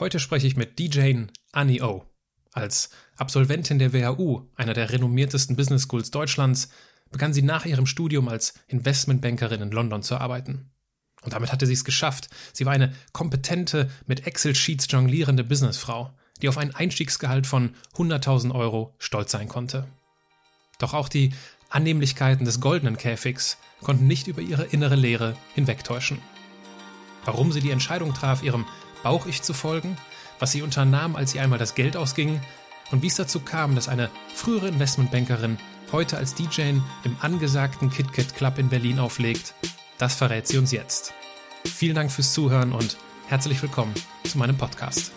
Heute spreche ich mit DJ Annie O. Als Absolventin der WHU, einer der renommiertesten Business Schools Deutschlands, begann sie nach ihrem Studium als Investmentbankerin in London zu arbeiten. Und damit hatte sie es geschafft. Sie war eine kompetente, mit Excel-Sheets jonglierende Businessfrau, die auf ein Einstiegsgehalt von 100.000 Euro stolz sein konnte. Doch auch die Annehmlichkeiten des goldenen Käfigs konnten nicht über ihre innere Leere hinwegtäuschen. Warum sie die Entscheidung traf, ihrem Bauch-Ich zu folgen, was sie unternahm, als ihr einmal das Geld ausging und wie es dazu kam, dass eine frühere Investmentbankerin heute als DJ im angesagten KitKat Club in Berlin auflegt, das verrät sie uns jetzt. Vielen Dank fürs Zuhören und herzlich willkommen zu meinem Podcast.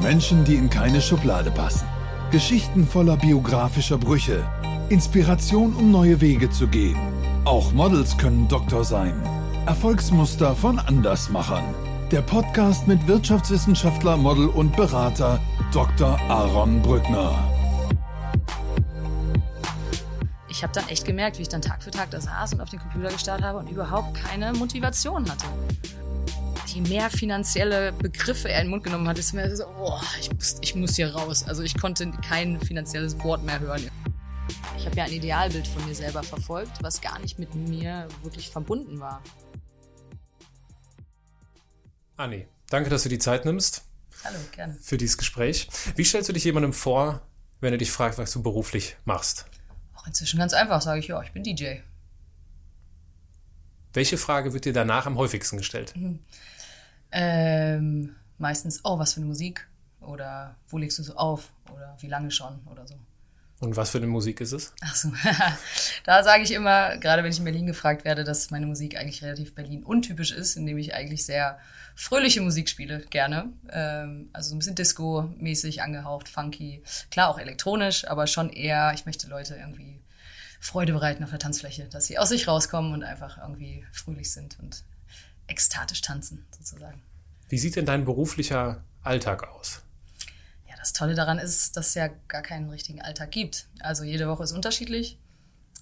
Menschen, die in keine Schublade passen. Geschichten voller biografischer Brüche. Inspiration, um neue Wege zu gehen. Auch Models können Doktor sein. Erfolgsmuster von Andersmachern. Der Podcast mit Wirtschaftswissenschaftler, Model und Berater Dr. Aaron Brückner. Ich habe dann echt gemerkt, wie ich dann Tag für Tag da saß und auf den Computer gestarrt habe und überhaupt keine Motivation hatte. Je mehr finanzielle Begriffe er in den Mund genommen hat, desto mehr so, oh, ich muss, ich muss hier raus. Also ich konnte kein finanzielles Wort mehr hören. Ich habe ja ein Idealbild von mir selber verfolgt, was gar nicht mit mir wirklich verbunden war. Anni, danke, dass du die Zeit nimmst. Hallo, gerne. Für dieses Gespräch. Wie stellst du dich jemandem vor, wenn er dich fragt, was du beruflich machst? Auch inzwischen ganz einfach, sage ich, ja, ich bin DJ. Welche Frage wird dir danach am häufigsten gestellt? Mhm. Ähm, meistens, oh, was für eine Musik? Oder wo legst du so auf? Oder wie lange schon? Oder so. Und was für eine Musik ist es? Ach so, da sage ich immer, gerade wenn ich in Berlin gefragt werde, dass meine Musik eigentlich relativ Berlin untypisch ist, indem ich eigentlich sehr fröhliche Musik spiele, gerne. Ähm, also so ein bisschen Disco-mäßig angehaucht, funky. Klar auch elektronisch, aber schon eher, ich möchte Leute irgendwie Freude bereiten auf der Tanzfläche, dass sie aus sich rauskommen und einfach irgendwie fröhlich sind und ekstatisch tanzen, sozusagen. Wie sieht denn dein beruflicher Alltag aus? das Tolle daran ist, dass es ja gar keinen richtigen Alltag gibt. Also jede Woche ist unterschiedlich.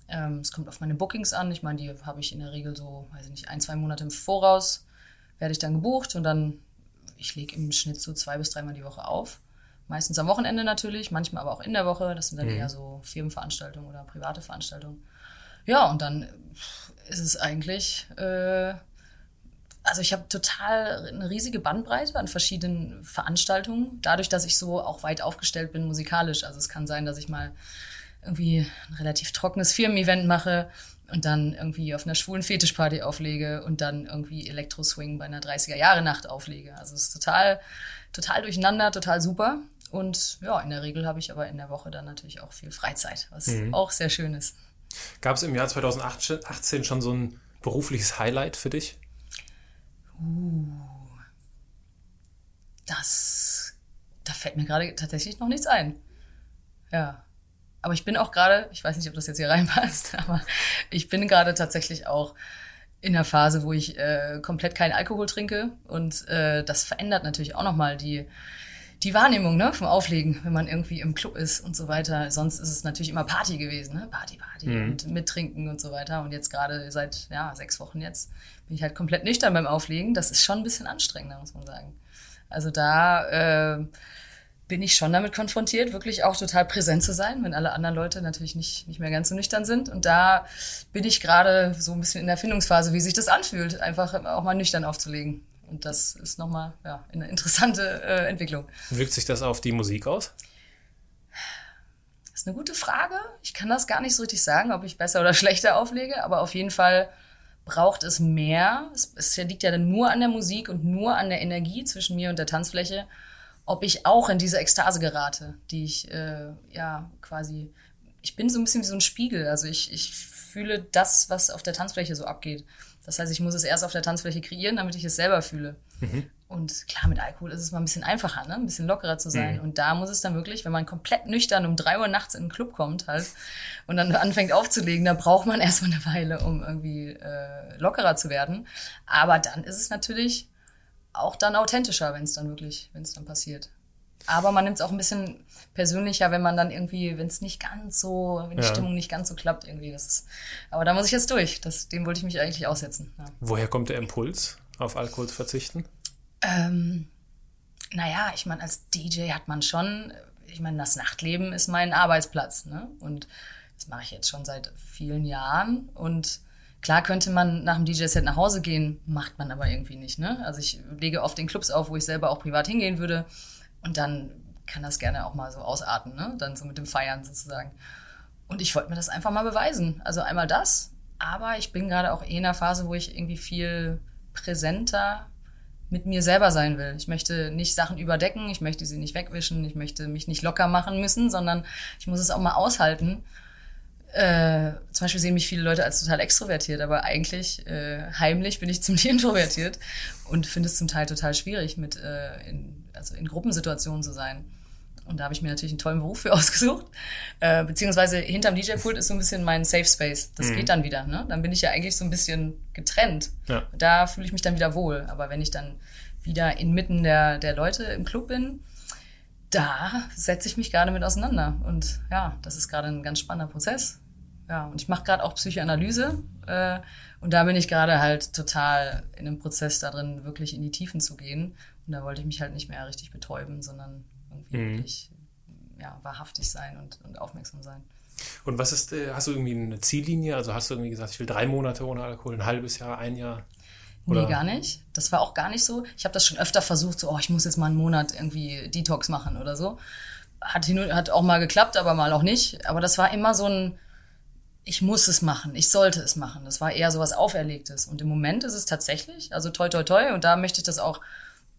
Ähm, es kommt auf meine Bookings an. Ich meine, die habe ich in der Regel so, weiß ich nicht, ein, zwei Monate im Voraus werde ich dann gebucht und dann, ich lege im Schnitt so zwei bis dreimal die Woche auf. Meistens am Wochenende natürlich, manchmal aber auch in der Woche. Das sind dann mhm. eher so Firmenveranstaltungen oder private Veranstaltungen. Ja, und dann ist es eigentlich äh, also ich habe total eine riesige Bandbreite an verschiedenen Veranstaltungen, dadurch, dass ich so auch weit aufgestellt bin musikalisch. Also es kann sein, dass ich mal irgendwie ein relativ trockenes Firmen-Event mache und dann irgendwie auf einer schwulen Fetischparty auflege und dann irgendwie Elektro-Swing bei einer 30er-Jahre-Nacht auflege. Also es ist total, total durcheinander, total super. Und ja, in der Regel habe ich aber in der Woche dann natürlich auch viel Freizeit, was mhm. auch sehr schön ist. Gab es im Jahr 2018 schon so ein berufliches Highlight für dich? Uh, das, da fällt mir gerade tatsächlich noch nichts ein. Ja. Aber ich bin auch gerade, ich weiß nicht, ob das jetzt hier reinpasst, aber ich bin gerade tatsächlich auch in der Phase, wo ich äh, komplett keinen Alkohol trinke und äh, das verändert natürlich auch nochmal die die Wahrnehmung ne, vom Auflegen, wenn man irgendwie im Club ist und so weiter. Sonst ist es natürlich immer Party gewesen, ne? Party, Party mhm. und mittrinken und so weiter. Und jetzt gerade seit ja, sechs Wochen jetzt bin ich halt komplett nüchtern beim Auflegen. Das ist schon ein bisschen anstrengender, muss man sagen. Also da äh, bin ich schon damit konfrontiert, wirklich auch total präsent zu sein, wenn alle anderen Leute natürlich nicht, nicht mehr ganz so nüchtern sind. Und da bin ich gerade so ein bisschen in der Findungsphase, wie sich das anfühlt, einfach auch mal nüchtern aufzulegen. Und das ist nochmal ja, eine interessante äh, Entwicklung. Wirkt sich das auf die Musik aus? Das ist eine gute Frage. Ich kann das gar nicht so richtig sagen, ob ich besser oder schlechter auflege, aber auf jeden Fall braucht es mehr. Es, es liegt ja dann nur an der Musik und nur an der Energie zwischen mir und der Tanzfläche, ob ich auch in diese Ekstase gerate, die ich äh, ja quasi. Ich bin so ein bisschen wie so ein Spiegel. Also ich, ich fühle das, was auf der Tanzfläche so abgeht. Das heißt, ich muss es erst auf der Tanzfläche kreieren, damit ich es selber fühle. Mhm. Und klar, mit Alkohol ist es mal ein bisschen einfacher, ne? ein bisschen lockerer zu sein. Mhm. Und da muss es dann wirklich, wenn man komplett nüchtern um drei Uhr nachts in den Club kommt halt und dann anfängt aufzulegen, da braucht man erstmal eine Weile, um irgendwie äh, lockerer zu werden. Aber dann ist es natürlich auch dann authentischer, wenn es dann wirklich, wenn es dann passiert. Aber man nimmt es auch ein bisschen persönlicher, wenn man dann irgendwie, wenn es nicht ganz so, wenn die ja. Stimmung nicht ganz so klappt irgendwie. Das ist, aber da muss ich jetzt durch. Das, dem wollte ich mich eigentlich aussetzen. Ja. Woher kommt der Impuls, auf Alkohol zu verzichten? Ähm, naja, ich meine, als DJ hat man schon, ich meine, das Nachtleben ist mein Arbeitsplatz. Ne? Und das mache ich jetzt schon seit vielen Jahren. Und klar könnte man nach dem DJ-Set nach Hause gehen, macht man aber irgendwie nicht. Ne? Also ich lege oft in Clubs auf, wo ich selber auch privat hingehen würde. Und dann kann das gerne auch mal so ausarten, ne? dann so mit dem Feiern sozusagen. Und ich wollte mir das einfach mal beweisen. Also einmal das, aber ich bin gerade auch eh in einer Phase, wo ich irgendwie viel präsenter mit mir selber sein will. Ich möchte nicht Sachen überdecken, ich möchte sie nicht wegwischen, ich möchte mich nicht locker machen müssen, sondern ich muss es auch mal aushalten. Äh, zum Beispiel sehen mich viele Leute als total extrovertiert, aber eigentlich äh, heimlich bin ich ziemlich introvertiert und finde es zum Teil total schwierig, mit äh, in, also in Gruppensituationen zu sein. Und da habe ich mir natürlich einen tollen Beruf für ausgesucht. Äh, beziehungsweise hinterm DJ-Pult ist so ein bisschen mein Safe Space. Das mhm. geht dann wieder. Ne? Dann bin ich ja eigentlich so ein bisschen getrennt. Ja. Da fühle ich mich dann wieder wohl. Aber wenn ich dann wieder inmitten der, der Leute im Club bin, da setze ich mich gerade mit auseinander. Und ja, das ist gerade ein ganz spannender Prozess. Ja, und ich mache gerade auch Psychoanalyse. Äh, und da bin ich gerade halt total in einem Prozess da drin, wirklich in die Tiefen zu gehen. Und da wollte ich mich halt nicht mehr richtig betäuben, sondern irgendwie mhm. wirklich ja, wahrhaftig sein und, und aufmerksam sein. Und was ist, äh, hast du irgendwie eine Ziellinie? Also hast du irgendwie gesagt, ich will drei Monate ohne Alkohol, ein halbes Jahr, ein Jahr? Oder? Nee, gar nicht. Das war auch gar nicht so. Ich habe das schon öfter versucht, so, oh, ich muss jetzt mal einen Monat irgendwie Detox machen oder so. Hat, hat auch mal geklappt, aber mal auch nicht. Aber das war immer so ein, ich muss es machen, ich sollte es machen. Das war eher so was Auferlegtes. Und im Moment ist es tatsächlich, also toi toi toi, und da möchte ich das auch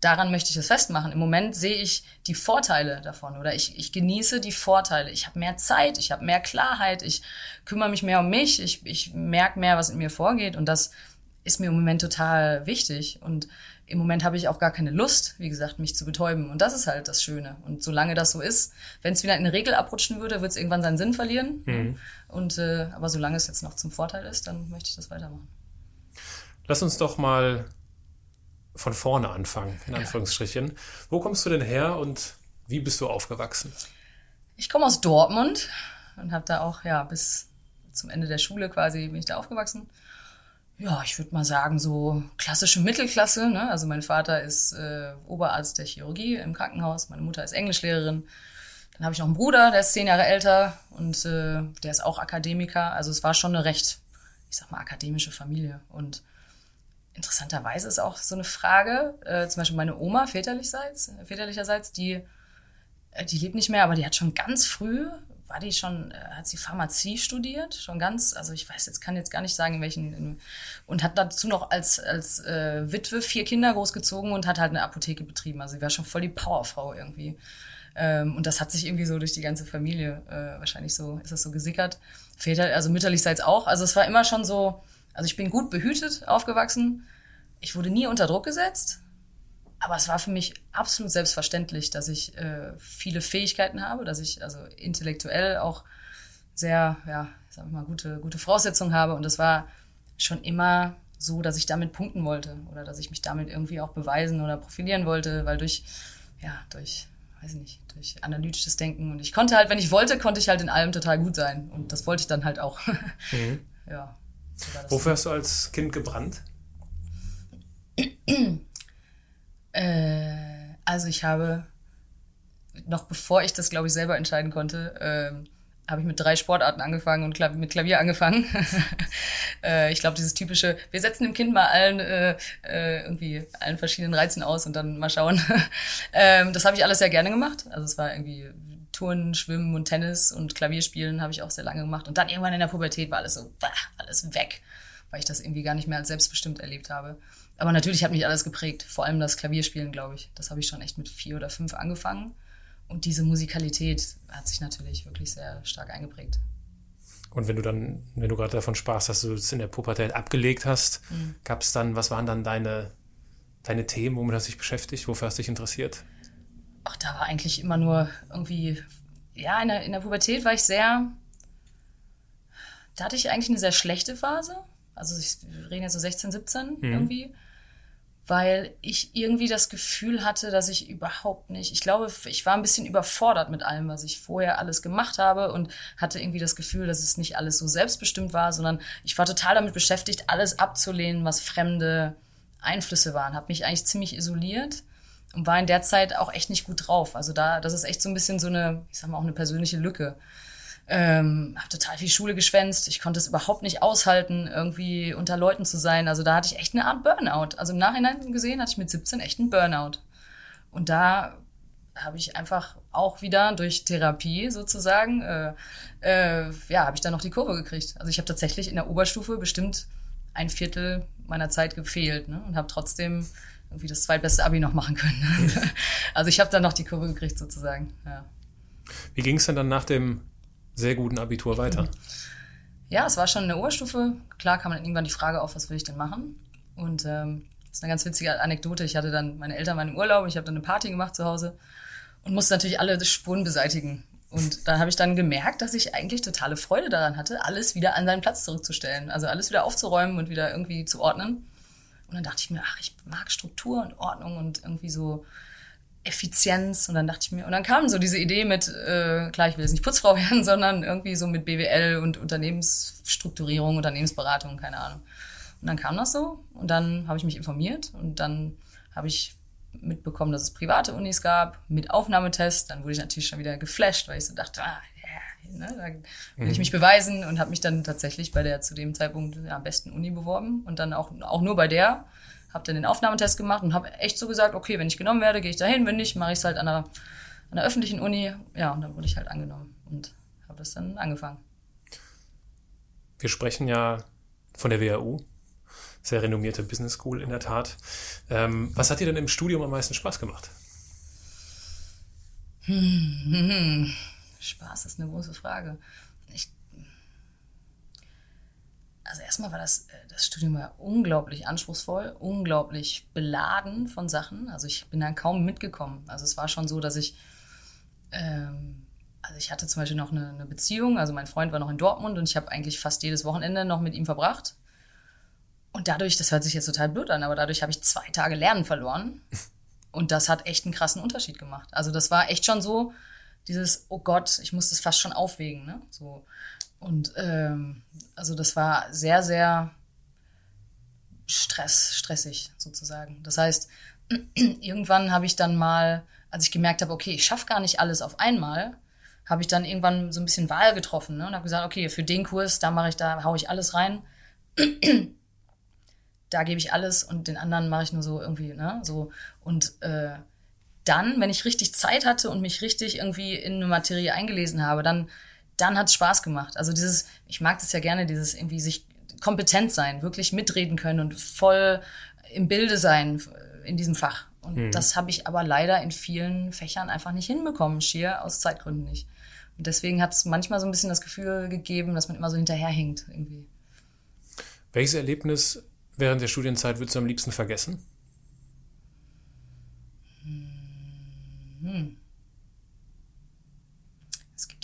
daran möchte ich es festmachen. Im Moment sehe ich die Vorteile davon oder ich, ich genieße die Vorteile. Ich habe mehr Zeit, ich habe mehr Klarheit, ich kümmere mich mehr um mich, ich, ich merke mehr, was in mir vorgeht und das ist mir im Moment total wichtig und im Moment habe ich auch gar keine Lust, wie gesagt, mich zu betäuben. Und das ist halt das Schöne. Und solange das so ist, wenn es wieder in eine Regel abrutschen würde, wird es irgendwann seinen Sinn verlieren. Mhm. Und äh, aber solange es jetzt noch zum Vorteil ist, dann möchte ich das weitermachen. Lass uns doch mal von vorne anfangen, in Anführungsstrichen. Ja. Wo kommst du denn her und wie bist du aufgewachsen? Ich komme aus Dortmund und habe da auch ja bis zum Ende der Schule quasi bin ich da aufgewachsen. Ja, ich würde mal sagen so klassische Mittelklasse. Ne? Also mein Vater ist äh, Oberarzt der Chirurgie im Krankenhaus, meine Mutter ist Englischlehrerin. Dann habe ich noch einen Bruder, der ist zehn Jahre älter und äh, der ist auch Akademiker. Also es war schon eine recht, ich sag mal, akademische Familie und interessanterweise ist auch so eine Frage, äh, zum Beispiel meine Oma väterlicherseits, väterlicherseits die, äh, die lebt nicht mehr, aber die hat schon ganz früh, war die schon, äh, hat sie Pharmazie studiert, schon ganz, also ich weiß jetzt, kann jetzt gar nicht sagen, in welchen, in, und hat dazu noch als, als äh, Witwe vier Kinder großgezogen und hat halt eine Apotheke betrieben. Also sie war schon voll die Powerfrau irgendwie. Ähm, und das hat sich irgendwie so durch die ganze Familie, äh, wahrscheinlich so, ist das so gesickert. Väter, also mütterlichseits auch. Also es war immer schon so, also ich bin gut behütet aufgewachsen. Ich wurde nie unter Druck gesetzt. Aber es war für mich absolut selbstverständlich, dass ich äh, viele Fähigkeiten habe, dass ich also intellektuell auch sehr, ja, sag ich mal, gute, gute Voraussetzungen habe. Und es war schon immer so, dass ich damit punkten wollte oder dass ich mich damit irgendwie auch beweisen oder profilieren wollte, weil durch, ja, durch, weiß ich nicht, durch analytisches Denken und ich konnte halt, wenn ich wollte, konnte ich halt in allem total gut sein und das wollte ich dann halt auch. Mhm. ja. Wofür hast du als Kind gebrannt? äh, also ich habe, noch bevor ich das, glaube ich, selber entscheiden konnte, äh, habe ich mit drei Sportarten angefangen und Klav mit Klavier angefangen. äh, ich glaube, dieses typische, wir setzen dem Kind mal allen äh, äh, irgendwie allen verschiedenen Reizen aus und dann mal schauen. ähm, das habe ich alles sehr gerne gemacht. Also es war irgendwie Touren, Schwimmen und Tennis und Klavierspielen habe ich auch sehr lange gemacht. Und dann irgendwann in der Pubertät war alles so, bah, alles weg, weil ich das irgendwie gar nicht mehr als selbstbestimmt erlebt habe. Aber natürlich hat mich alles geprägt, vor allem das Klavierspielen, glaube ich. Das habe ich schon echt mit vier oder fünf angefangen. Und diese Musikalität hat sich natürlich wirklich sehr stark eingeprägt. Und wenn du dann, wenn du gerade davon sprachst, dass du es in der Pubertät abgelegt hast, mhm. gab es dann, was waren dann deine, deine Themen, womit hast du dich beschäftigt? Wofür hast du dich interessiert? ach, da war eigentlich immer nur irgendwie, ja, in der, in der Pubertät war ich sehr, da hatte ich eigentlich eine sehr schlechte Phase. Also ich rede jetzt so 16, 17 mhm. irgendwie. Weil ich irgendwie das Gefühl hatte, dass ich überhaupt nicht, ich glaube, ich war ein bisschen überfordert mit allem, was ich vorher alles gemacht habe und hatte irgendwie das Gefühl, dass es nicht alles so selbstbestimmt war, sondern ich war total damit beschäftigt, alles abzulehnen, was Fremde Einflüsse waren, habe mich eigentlich ziemlich isoliert und war in der Zeit auch echt nicht gut drauf. Also da, das ist echt so ein bisschen so eine, ich sag mal auch eine persönliche Lücke. Ähm, habe total viel Schule geschwänzt. Ich konnte es überhaupt nicht aushalten, irgendwie unter Leuten zu sein. Also da hatte ich echt eine Art Burnout. Also im Nachhinein gesehen hatte ich mit 17 echt einen Burnout. Und da habe ich einfach auch wieder durch Therapie sozusagen, äh, äh, ja, habe ich dann noch die Kurve gekriegt. Also ich habe tatsächlich in der Oberstufe bestimmt ein Viertel meiner Zeit gefehlt ne? und habe trotzdem irgendwie das zweitbeste Abi noch machen können. also ich habe dann noch die Kurve gekriegt sozusagen. Ja. Wie ging es denn dann nach dem sehr guten Abitur weiter? Ja, es war schon in der Oberstufe. Klar kam dann irgendwann die Frage auf, was will ich denn machen? Und ähm, das ist eine ganz witzige Anekdote. Ich hatte dann, meine Eltern waren im Urlaub, ich habe dann eine Party gemacht zu Hause und musste natürlich alle Spuren beseitigen. Und da habe ich dann gemerkt, dass ich eigentlich totale Freude daran hatte, alles wieder an seinen Platz zurückzustellen. Also alles wieder aufzuräumen und wieder irgendwie zu ordnen. Und dann dachte ich mir, ach, ich mag Struktur und Ordnung und irgendwie so Effizienz. Und dann dachte ich mir, und dann kam so diese Idee mit, äh, klar, ich will jetzt nicht Putzfrau werden, sondern irgendwie so mit BWL und Unternehmensstrukturierung, Unternehmensberatung, keine Ahnung. Und dann kam das so und dann habe ich mich informiert und dann habe ich mitbekommen, dass es private Unis gab mit Aufnahmetest. Dann wurde ich natürlich schon wieder geflasht, weil ich so dachte, ah, yeah, ne, da will mhm. ich mich beweisen und habe mich dann tatsächlich bei der zu dem Zeitpunkt ja, am besten Uni beworben und dann auch, auch nur bei der. Habe dann den Aufnahmetest gemacht und habe echt so gesagt, okay, wenn ich genommen werde, gehe ich dahin, wenn nicht, mache ich es halt an einer, an einer öffentlichen Uni. Ja, und dann wurde ich halt angenommen und habe das dann angefangen. Wir sprechen ja von der WHU, sehr renommierte Business School in der Tat. Ähm, was hat dir denn im Studium am meisten Spaß gemacht? Hm, Spaß ist eine große Frage. Ich, also erstmal war das, äh, das Studium war unglaublich anspruchsvoll, unglaublich beladen von Sachen. Also ich bin dann kaum mitgekommen. Also es war schon so, dass ich ähm, also ich hatte zum Beispiel noch eine, eine, Beziehung, also mein Freund war noch in Dortmund und ich habe eigentlich fast jedes Wochenende noch mit ihm verbracht. Und dadurch, das hört sich jetzt total blöd an, aber dadurch habe ich zwei Tage Lernen verloren. Und das hat echt einen krassen Unterschied gemacht. Also das war echt schon so, dieses, oh Gott, ich muss das fast schon aufwägen. Ne? So. Und ähm, also das war sehr, sehr Stress, stressig sozusagen. Das heißt, irgendwann habe ich dann mal, als ich gemerkt habe, okay, ich schaffe gar nicht alles auf einmal, habe ich dann irgendwann so ein bisschen Wahl getroffen ne? und habe gesagt, okay, für den Kurs, da mache ich, da haue ich alles rein da gebe ich alles und den anderen mache ich nur so irgendwie, ne? So. Und äh, dann, wenn ich richtig Zeit hatte und mich richtig irgendwie in eine Materie eingelesen habe, dann, dann hat es Spaß gemacht. Also dieses, ich mag das ja gerne, dieses irgendwie sich kompetent sein, wirklich mitreden können und voll im Bilde sein in diesem Fach. Und mhm. das habe ich aber leider in vielen Fächern einfach nicht hinbekommen, schier aus Zeitgründen nicht. Und deswegen hat es manchmal so ein bisschen das Gefühl gegeben, dass man immer so hinterherhinkt irgendwie. Welches Erlebnis während der Studienzeit würdest du am liebsten vergessen? Hm.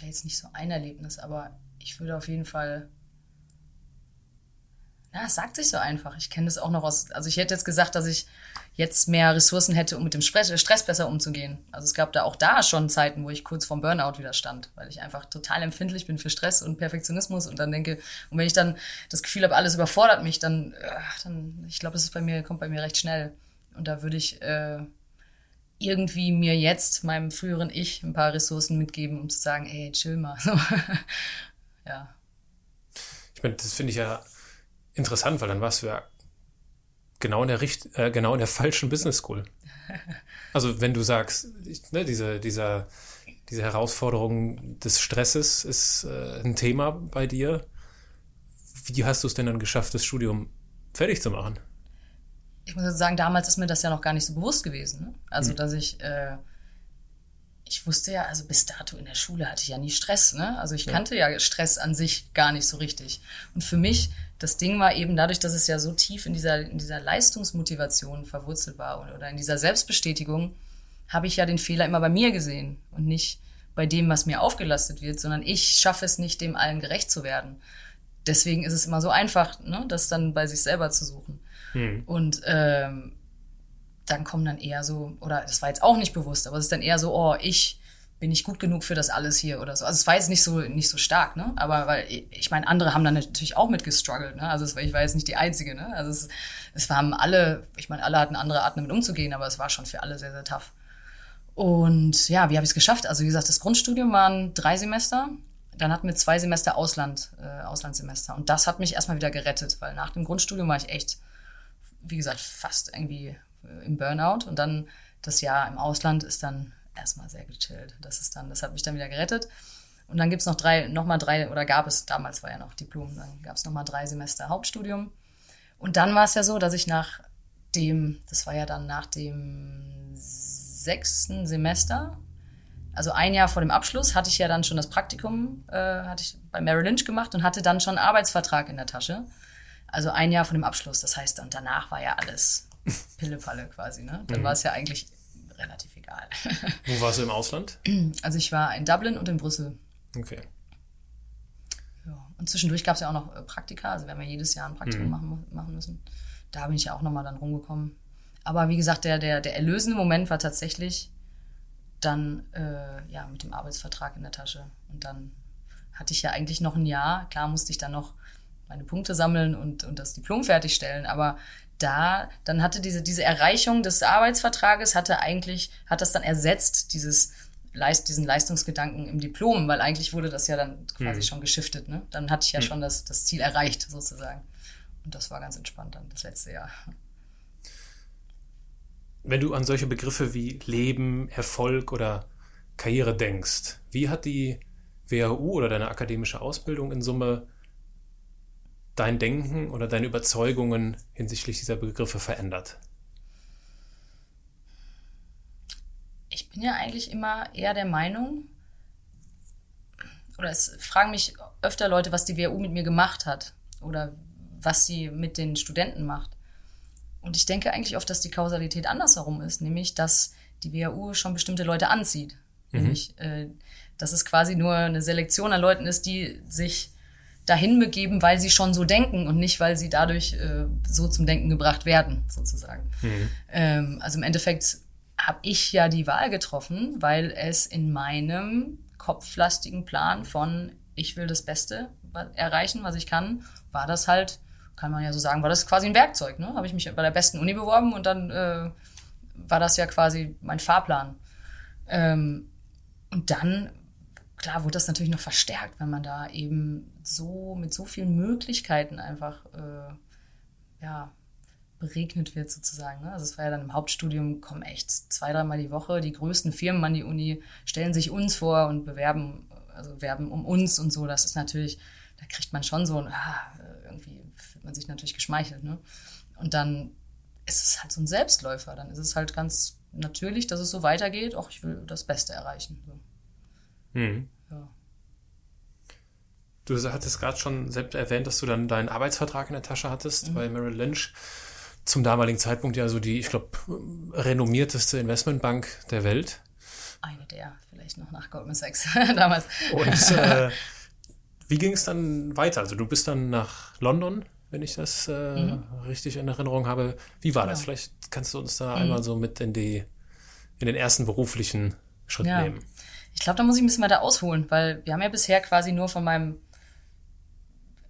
Es ja jetzt nicht so ein Erlebnis, aber ich würde auf jeden Fall. Na, es sagt sich so einfach. Ich kenne das auch noch aus. Also ich hätte jetzt gesagt, dass ich jetzt mehr Ressourcen hätte, um mit dem Stress besser umzugehen. Also es gab da auch da schon Zeiten, wo ich kurz vorm Burnout wieder stand, weil ich einfach total empfindlich bin für Stress und Perfektionismus und dann denke, und wenn ich dann das Gefühl habe, alles überfordert mich, dann, äh, dann ich glaube, das ist bei mir, kommt bei mir recht schnell. Und da würde ich äh, irgendwie mir jetzt, meinem früheren Ich, ein paar Ressourcen mitgeben, um zu sagen, ey, chill mal. ja. Ich meine, das finde ich ja interessant, weil dann warst du ja genau in der, Richt äh, genau in der falschen Business School. Also wenn du sagst, ne, diese, dieser, diese Herausforderung des Stresses ist äh, ein Thema bei dir. Wie hast du es denn dann geschafft, das Studium fertig zu machen? Ich muss sagen, damals ist mir das ja noch gar nicht so bewusst gewesen. Ne? Also, hm. dass ich, äh, ich wusste ja, also bis dato in der Schule hatte ich ja nie Stress. Ne? Also ich ja. kannte ja Stress an sich gar nicht so richtig. Und für mich das Ding war eben dadurch, dass es ja so tief in dieser, in dieser Leistungsmotivation verwurzelt war oder in dieser Selbstbestätigung, habe ich ja den Fehler immer bei mir gesehen und nicht bei dem, was mir aufgelastet wird, sondern ich schaffe es nicht, dem allen gerecht zu werden. Deswegen ist es immer so einfach, ne, das dann bei sich selber zu suchen. Hm. Und ähm, dann kommen dann eher so, oder das war jetzt auch nicht bewusst, aber es ist dann eher so, oh, ich bin ich gut genug für das alles hier oder so. Also es war jetzt nicht so nicht so stark, ne? Aber weil ich meine, andere haben dann natürlich auch mit gestruggelt, ne? Also es, ich war jetzt nicht die einzige, ne? Also es, es waren alle, ich meine, alle hatten andere Arten damit umzugehen, aber es war schon für alle sehr sehr tough. Und ja, wie habe ich es geschafft? Also wie gesagt, das Grundstudium waren drei Semester. Dann hatten wir zwei Semester Ausland, äh, Auslandssemester. Und das hat mich erstmal wieder gerettet, weil nach dem Grundstudium war ich echt, wie gesagt, fast irgendwie äh, im Burnout. Und dann das Jahr im Ausland ist dann erstmal sehr gechillt. Das ist dann, das hat mich dann wieder gerettet. Und dann gibt's noch drei, nochmal drei, oder gab es, damals war ja noch Diplom, dann gab's nochmal drei Semester Hauptstudium. Und dann war es ja so, dass ich nach dem, das war ja dann nach dem sechsten Semester, also ein Jahr vor dem Abschluss, hatte ich ja dann schon das Praktikum, äh, hatte ich bei Merrill Lynch gemacht und hatte dann schon einen Arbeitsvertrag in der Tasche. Also ein Jahr vor dem Abschluss. Das heißt, dann danach war ja alles Pillepalle quasi. Ne? Dann mhm. war es ja eigentlich relativ egal. Wo warst du im Ausland? Also ich war in Dublin und in Brüssel. Okay. Ja. Und zwischendurch gab es ja auch noch äh, Praktika, also wir haben ja jedes Jahr ein Praktikum mhm. machen, machen müssen. Da bin ich ja auch nochmal dann rumgekommen. Aber wie gesagt, der, der, der erlösende Moment war tatsächlich dann äh, ja, mit dem Arbeitsvertrag in der Tasche. Und dann hatte ich ja eigentlich noch ein Jahr. Klar musste ich dann noch meine Punkte sammeln und, und das Diplom fertigstellen, aber da, dann hatte diese, diese Erreichung des Arbeitsvertrages, hatte eigentlich, hat das dann ersetzt, dieses, Leist, diesen Leistungsgedanken im Diplom, weil eigentlich wurde das ja dann quasi mhm. schon geschiftet. Ne? Dann hatte ich ja mhm. schon das, das Ziel erreicht, sozusagen. Und das war ganz entspannt dann, das letzte Jahr. Wenn du an solche Begriffe wie Leben, Erfolg oder Karriere denkst, wie hat die WHU oder deine akademische Ausbildung in Summe dein Denken oder deine Überzeugungen hinsichtlich dieser Begriffe verändert? Ich bin ja eigentlich immer eher der Meinung, oder es fragen mich öfter Leute, was die WHU mit mir gemacht hat oder was sie mit den Studenten macht. Und ich denke eigentlich oft, dass die Kausalität andersherum ist, nämlich dass die WHU schon bestimmte Leute anzieht. Mhm. Nämlich, äh, dass es quasi nur eine Selektion an Leuten ist, die sich dahin begeben, weil sie schon so denken und nicht, weil sie dadurch äh, so zum Denken gebracht werden, sozusagen. Mhm. Ähm, also im Endeffekt habe ich ja die Wahl getroffen, weil es in meinem kopflastigen Plan von ich will das Beste erreichen, was ich kann, war das halt, kann man ja so sagen, war das quasi ein Werkzeug. Ne? Habe ich mich bei der besten Uni beworben und dann äh, war das ja quasi mein Fahrplan. Ähm, und dann klar wurde das natürlich noch verstärkt, wenn man da eben so mit so vielen Möglichkeiten einfach äh, ja, beregnet wird sozusagen. Ne? Also es war ja dann im Hauptstudium, kommen echt zwei, dreimal die Woche die größten Firmen an die Uni, stellen sich uns vor und bewerben, also werben um uns und so. Das ist natürlich, da kriegt man schon so, ah, irgendwie fühlt man sich natürlich geschmeichelt. Ne? Und dann ist es halt so ein Selbstläufer. Dann ist es halt ganz natürlich, dass es so weitergeht. Auch ich will das Beste erreichen. So. Mhm. Du hattest gerade schon selbst erwähnt, dass du dann deinen Arbeitsvertrag in der Tasche hattest mhm. bei Merrill Lynch. Zum damaligen Zeitpunkt ja so die, ich glaube, renommierteste Investmentbank der Welt. Eine der, vielleicht noch nach Goldman Sachs damals. Und äh, wie ging es dann weiter? Also du bist dann nach London, wenn ich das äh, mhm. richtig in Erinnerung habe. Wie war genau. das? Vielleicht kannst du uns da mhm. einmal so mit in die in den ersten beruflichen Schritt ja. nehmen. Ich glaube, da muss ich ein bisschen weiter ausholen, weil wir haben ja bisher quasi nur von meinem,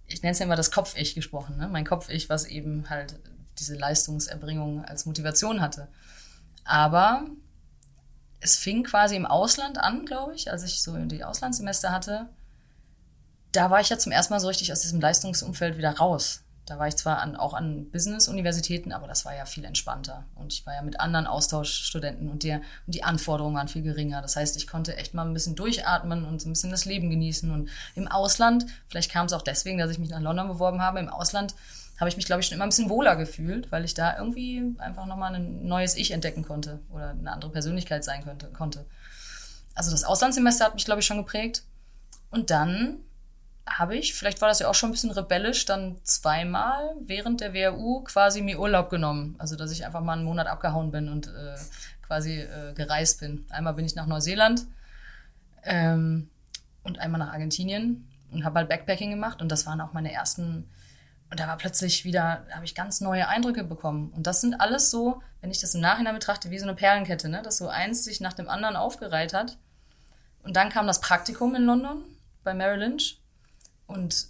ich nenne es ja immer das Kopf-Ich gesprochen, ne? mein Kopf-Ich, was eben halt diese Leistungserbringung als Motivation hatte. Aber es fing quasi im Ausland an, glaube ich, als ich so die Auslandssemester hatte. Da war ich ja zum ersten Mal so richtig aus diesem Leistungsumfeld wieder raus. Da war ich zwar an, auch an Business-Universitäten, aber das war ja viel entspannter. Und ich war ja mit anderen Austauschstudenten und, der, und die Anforderungen waren viel geringer. Das heißt, ich konnte echt mal ein bisschen durchatmen und so ein bisschen das Leben genießen. Und im Ausland, vielleicht kam es auch deswegen, dass ich mich nach London beworben habe, im Ausland habe ich mich, glaube ich, schon immer ein bisschen wohler gefühlt, weil ich da irgendwie einfach nochmal ein neues Ich entdecken konnte oder eine andere Persönlichkeit sein könnte, konnte. Also das Auslandssemester hat mich, glaube ich, schon geprägt. Und dann habe ich, vielleicht war das ja auch schon ein bisschen rebellisch, dann zweimal während der WHU quasi mir Urlaub genommen. Also, dass ich einfach mal einen Monat abgehauen bin und äh, quasi äh, gereist bin. Einmal bin ich nach Neuseeland ähm, und einmal nach Argentinien und habe halt Backpacking gemacht und das waren auch meine ersten und da war plötzlich wieder, habe ich ganz neue Eindrücke bekommen. Und das sind alles so, wenn ich das im Nachhinein betrachte, wie so eine Perlenkette, ne? dass so eins sich nach dem anderen aufgereiht hat Und dann kam das Praktikum in London bei Merrill Lynch. Und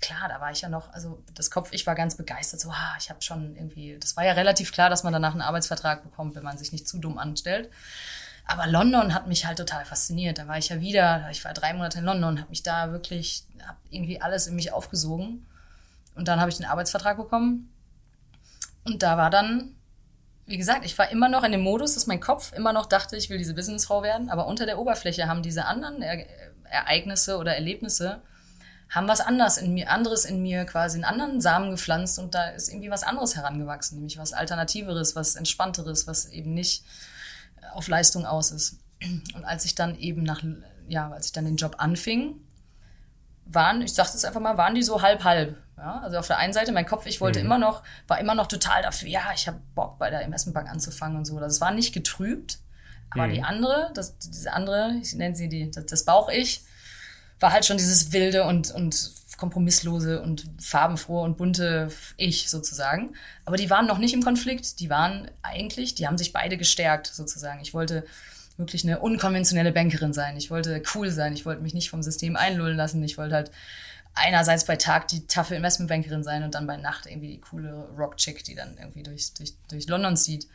klar, da war ich ja noch, also das Kopf, ich war ganz begeistert, so, ah, ich habe schon irgendwie, das war ja relativ klar, dass man danach einen Arbeitsvertrag bekommt, wenn man sich nicht zu dumm anstellt. Aber London hat mich halt total fasziniert. Da war ich ja wieder, ich war drei Monate in London, habe mich da wirklich, habe irgendwie alles in mich aufgesogen. Und dann habe ich den Arbeitsvertrag bekommen. Und da war dann, wie gesagt, ich war immer noch in dem Modus, dass mein Kopf immer noch dachte, ich will diese Businessfrau werden. Aber unter der Oberfläche haben diese anderen e Ereignisse oder Erlebnisse haben was anderes in mir, anderes in mir quasi einen anderen Samen gepflanzt und da ist irgendwie was anderes herangewachsen, nämlich was Alternativeres, was Entspannteres, was eben nicht auf Leistung aus ist. Und als ich dann eben nach, ja, als ich dann den Job anfing, waren, ich sage es einfach mal, waren die so halb halb. Ja, also auf der einen Seite, mein Kopf, ich wollte mhm. immer noch, war immer noch total dafür, ja, ich habe Bock bei der Investmentbank anzufangen und so. Das war nicht getrübt, aber mhm. die andere, das, diese andere, ich nenne sie die, das, das Bauch-Ich, war halt schon dieses wilde und, und kompromisslose und farbenfrohe und bunte Ich sozusagen. Aber die waren noch nicht im Konflikt. Die waren eigentlich, die haben sich beide gestärkt sozusagen. Ich wollte wirklich eine unkonventionelle Bankerin sein. Ich wollte cool sein. Ich wollte mich nicht vom System einlullen lassen. Ich wollte halt einerseits bei Tag die taffe Investmentbankerin sein und dann bei Nacht irgendwie die coole Rock-Chick, die dann irgendwie durch, durch, durch London zieht.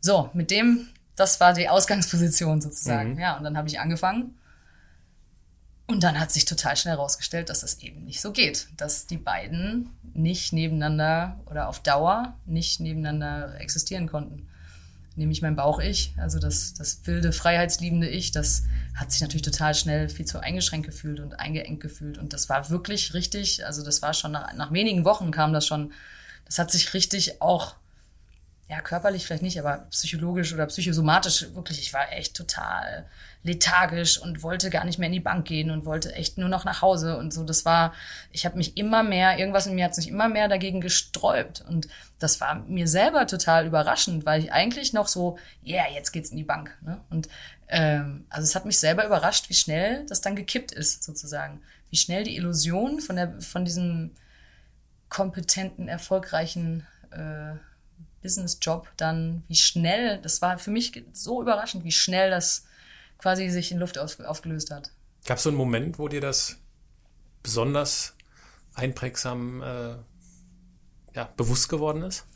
So, mit dem, das war die Ausgangsposition sozusagen. Mhm. Ja, und dann habe ich angefangen und dann hat sich total schnell herausgestellt, dass das eben nicht so geht, dass die beiden nicht nebeneinander oder auf Dauer nicht nebeneinander existieren konnten. Nämlich mein Bauch-Ich, also das, das wilde, freiheitsliebende Ich, das hat sich natürlich total schnell viel zu eingeschränkt gefühlt und eingeengt gefühlt. Und das war wirklich richtig, also das war schon nach, nach wenigen Wochen kam das schon, das hat sich richtig auch ja, körperlich vielleicht nicht, aber psychologisch oder psychosomatisch wirklich, ich war echt total lethargisch und wollte gar nicht mehr in die Bank gehen und wollte echt nur noch nach Hause und so. Das war, ich habe mich immer mehr, irgendwas in mir hat sich immer mehr dagegen gesträubt und das war mir selber total überraschend, weil ich eigentlich noch so, ja, yeah, jetzt geht's in die Bank. Ne? Und ähm, also es hat mich selber überrascht, wie schnell das dann gekippt ist, sozusagen. Wie schnell die Illusion von der, von diesem kompetenten, erfolgreichen äh, Business-Job dann, wie schnell, das war für mich so überraschend, wie schnell das quasi sich in Luft auf, aufgelöst hat. Gab es so einen Moment, wo dir das besonders einprägsam äh, ja, bewusst geworden ist?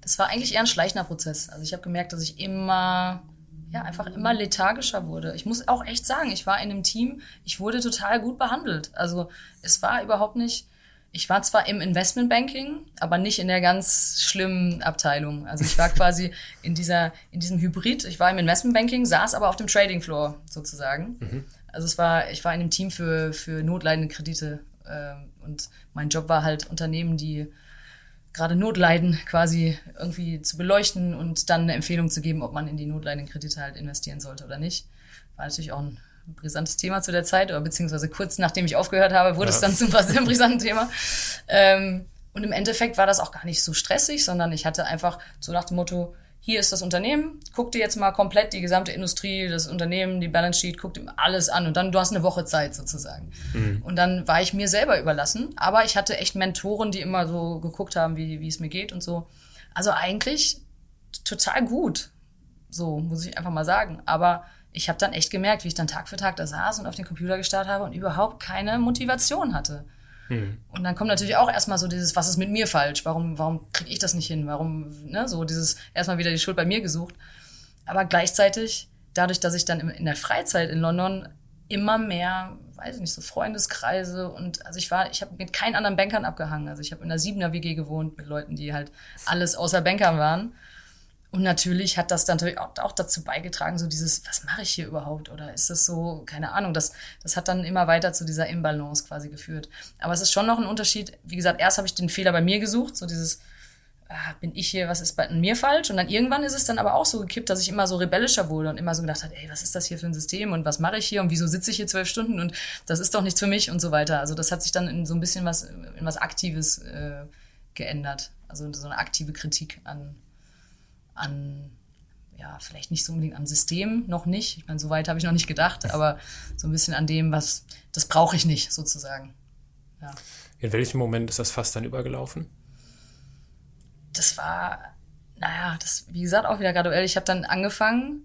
Das war eigentlich eher ein schleichender Prozess. Also ich habe gemerkt, dass ich immer, ja, einfach immer lethargischer wurde. Ich muss auch echt sagen, ich war in einem Team, ich wurde total gut behandelt. Also es war überhaupt nicht, ich war zwar im Investmentbanking, aber nicht in der ganz schlimmen Abteilung. Also ich war quasi in dieser, in diesem Hybrid. Ich war im Investmentbanking, saß aber auf dem Trading Floor sozusagen. Mhm. Also es war, ich war in einem Team für, für notleidende Kredite. Äh, und mein Job war halt Unternehmen, die gerade Notleiden quasi irgendwie zu beleuchten und dann eine Empfehlung zu geben, ob man in die notleidenden Kredite halt investieren sollte oder nicht. War natürlich auch ein ein brisantes Thema zu der Zeit, oder beziehungsweise kurz nachdem ich aufgehört habe, wurde ja. es dann zum einem brisanten Thema. Ähm, und im Endeffekt war das auch gar nicht so stressig, sondern ich hatte einfach so nach dem Motto, hier ist das Unternehmen, guck dir jetzt mal komplett die gesamte Industrie, das Unternehmen, die Balance Sheet, guck dir alles an und dann du hast eine Woche Zeit sozusagen. Mhm. Und dann war ich mir selber überlassen, aber ich hatte echt Mentoren, die immer so geguckt haben, wie, wie es mir geht und so. Also eigentlich total gut, so muss ich einfach mal sagen. Aber ich habe dann echt gemerkt, wie ich dann Tag für Tag da saß und auf den Computer gestarrt habe und überhaupt keine Motivation hatte. Mhm. Und dann kommt natürlich auch erstmal so dieses, was ist mit mir falsch? Warum, warum kriege ich das nicht hin? Warum, ne, so dieses erstmal wieder die Schuld bei mir gesucht. Aber gleichzeitig, dadurch, dass ich dann in der Freizeit in London immer mehr, weiß ich nicht, so Freundeskreise und also ich war, ich habe mit keinen anderen Bankern abgehangen. Also ich habe in einer Siebener WG gewohnt mit Leuten, die halt alles außer Bankern waren. Und natürlich hat das dann natürlich auch, dazu beigetragen, so dieses, was mache ich hier überhaupt? Oder ist das so, keine Ahnung, das, das hat dann immer weiter zu dieser Imbalance quasi geführt. Aber es ist schon noch ein Unterschied. Wie gesagt, erst habe ich den Fehler bei mir gesucht, so dieses, ah, bin ich hier, was ist bei mir falsch? Und dann irgendwann ist es dann aber auch so gekippt, dass ich immer so rebellischer wurde und immer so gedacht habe, ey, was ist das hier für ein System und was mache ich hier und wieso sitze ich hier zwölf Stunden und das ist doch nichts für mich und so weiter. Also das hat sich dann in so ein bisschen was, in was Aktives äh, geändert. Also so eine aktive Kritik an an, ja, vielleicht nicht so unbedingt am System, noch nicht. Ich meine, so weit habe ich noch nicht gedacht, aber so ein bisschen an dem, was, das brauche ich nicht, sozusagen. Ja. In welchem Moment ist das fast dann übergelaufen? Das war, naja, das, wie gesagt, auch wieder graduell. Ich habe dann angefangen,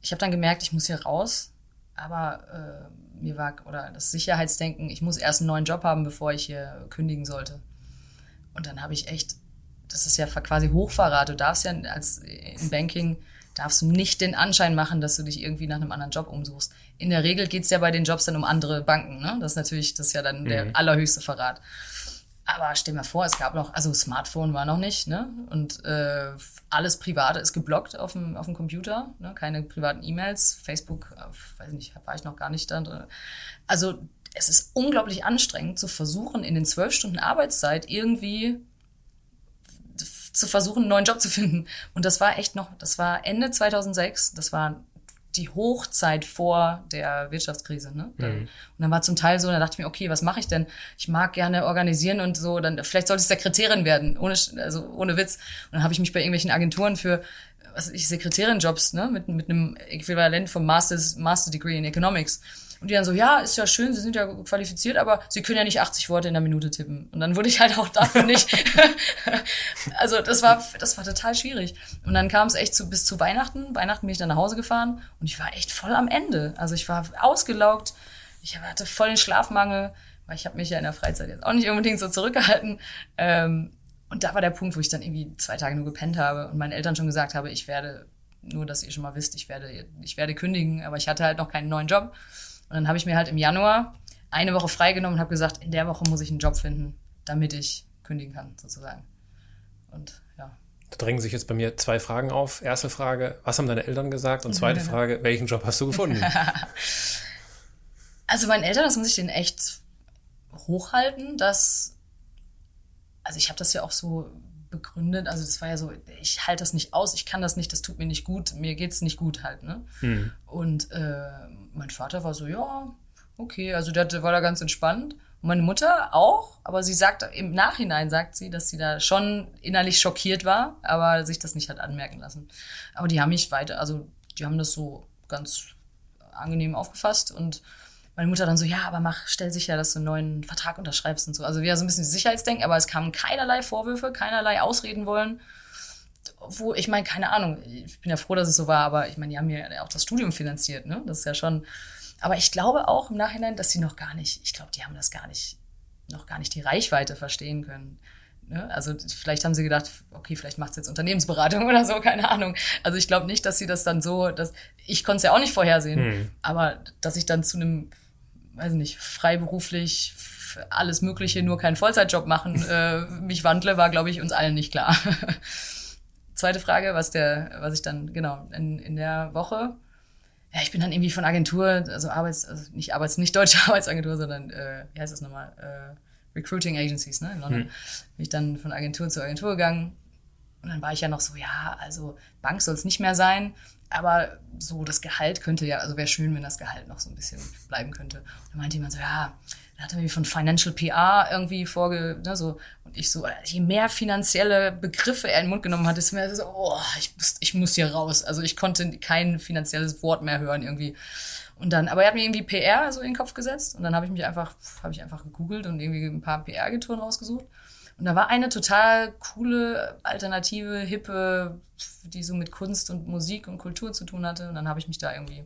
ich habe dann gemerkt, ich muss hier raus. aber äh, mir war, oder das Sicherheitsdenken, ich muss erst einen neuen Job haben, bevor ich hier kündigen sollte. Und dann habe ich echt, das ist ja quasi Hochverrat. Du darfst ja als im Banking darfst du nicht den Anschein machen, dass du dich irgendwie nach einem anderen Job umsuchst. In der Regel geht's ja bei den Jobs dann um andere Banken. Ne? Das ist natürlich, das ist ja dann mhm. der allerhöchste Verrat. Aber stell mir vor, es gab noch, also Smartphone war noch nicht, ne? Und äh, alles Private ist geblockt auf dem, auf dem Computer, ne? Keine privaten E-Mails, Facebook, äh, weiß nicht, war ich noch gar nicht da. Also es ist unglaublich anstrengend zu versuchen, in den zwölf Stunden Arbeitszeit irgendwie zu versuchen, einen neuen Job zu finden. Und das war echt noch, das war Ende 2006, das war die Hochzeit vor der Wirtschaftskrise. Ne? Mhm. Und dann war zum Teil so, da dachte ich mir, okay, was mache ich denn? Ich mag gerne organisieren und so, dann vielleicht sollte ich Sekretärin werden, ohne, also ohne Witz. Und dann habe ich mich bei irgendwelchen Agenturen für was ich, Sekretärin-Jobs, ne, mit, mit einem Äquivalent vom Master's, Master Degree in Economics und die dann so, ja, ist ja schön, sie sind ja qualifiziert, aber sie können ja nicht 80 Worte in der Minute tippen. Und dann wurde ich halt auch dafür nicht. also das war, das war total schwierig. Und dann kam es echt zu, bis zu Weihnachten. Weihnachten bin ich dann nach Hause gefahren und ich war echt voll am Ende. Also ich war ausgelaugt. Ich hatte voll den Schlafmangel, weil ich habe mich ja in der Freizeit jetzt auch nicht unbedingt so zurückgehalten. Ähm, und da war der Punkt, wo ich dann irgendwie zwei Tage nur gepennt habe und meinen Eltern schon gesagt habe, ich werde, nur dass ihr schon mal wisst, ich werde, ich werde kündigen, aber ich hatte halt noch keinen neuen Job. Und dann habe ich mir halt im Januar eine Woche freigenommen und habe gesagt, in der Woche muss ich einen Job finden, damit ich kündigen kann, sozusagen. Und ja. Da drängen sich jetzt bei mir zwei Fragen auf. Erste Frage, was haben deine Eltern gesagt? Und zweite Frage, welchen Job hast du gefunden? also meinen Eltern, das muss ich denen echt hochhalten, dass, also ich habe das ja auch so begründet, also das war ja so, ich halte das nicht aus, ich kann das nicht, das tut mir nicht gut, mir geht's nicht gut halt, ne? Hm. Und äh, mein Vater war so, ja, okay, also der, war da ganz entspannt. Und meine Mutter auch, aber sie sagt, im Nachhinein sagt sie, dass sie da schon innerlich schockiert war, aber sich das nicht hat anmerken lassen. Aber die haben mich weiter, also die haben das so ganz angenehm aufgefasst und meine Mutter dann so, ja, aber mach, stell sicher, dass du einen neuen Vertrag unterschreibst und so. Also wieder so ein bisschen Sicherheitsdenken, aber es kamen keinerlei Vorwürfe, keinerlei Ausreden wollen wo, ich meine, keine Ahnung, ich bin ja froh, dass es so war, aber ich meine, die haben mir ja auch das Studium finanziert, ne? Das ist ja schon. Aber ich glaube auch im Nachhinein, dass sie noch gar nicht, ich glaube, die haben das gar nicht, noch gar nicht die Reichweite verstehen können. Ne? Also vielleicht haben sie gedacht, okay, vielleicht macht es jetzt Unternehmensberatung oder so, keine Ahnung. Also ich glaube nicht, dass sie das dann so, dass ich konnte es ja auch nicht vorhersehen, hm. aber dass ich dann zu einem, weiß nicht, freiberuflich alles Mögliche, nur keinen Vollzeitjob machen, äh, mich wandle, war, glaube ich, uns allen nicht klar. zweite Frage, was der, was ich dann, genau, in, in der Woche, ja, ich bin dann irgendwie von Agentur, also Arbeits, also nicht Arbeits, nicht deutsche Arbeitsagentur, sondern, äh, wie heißt das nochmal, äh, Recruiting Agencies, ne, in London. Hm. Bin ich dann von Agentur zu Agentur gegangen. Und dann war ich ja noch so, ja, also Bank soll es nicht mehr sein, aber so das Gehalt könnte ja, also wäre schön, wenn das Gehalt noch so ein bisschen bleiben könnte. Und dann meinte jemand so, ja, da hat er mir von Financial PR irgendwie vorge, ne, so, und ich so, je mehr finanzielle Begriffe er in den Mund genommen hat, ist mir so, oh, ich muss, ich muss hier raus. Also ich konnte kein finanzielles Wort mehr hören irgendwie. Und dann, aber er hat mir irgendwie PR so in den Kopf gesetzt und dann habe ich mich einfach, habe ich einfach gegoogelt und irgendwie ein paar PR-Agenturen rausgesucht. Und da war eine total coole, alternative, hippe, die so mit Kunst und Musik und Kultur zu tun hatte. Und dann habe ich mich da irgendwie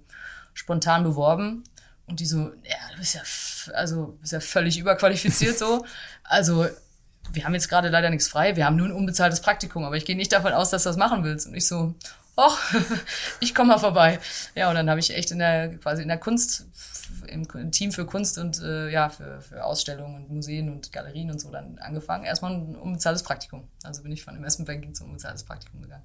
spontan beworben. Und die so, ja, du bist ja, also, bist ja völlig überqualifiziert so. Also, wir haben jetzt gerade leider nichts frei, wir haben nur ein unbezahltes Praktikum, aber ich gehe nicht davon aus, dass du das machen willst. Und ich so, och, ich komme mal vorbei. Ja, und dann habe ich echt in der, quasi in der Kunst, im Team für Kunst und äh, ja, für, für Ausstellungen und Museen und Galerien und so dann angefangen. Erstmal ein unbezahltes Praktikum. Also bin ich von Investmentbanking zum unbezahltes Praktikum gegangen.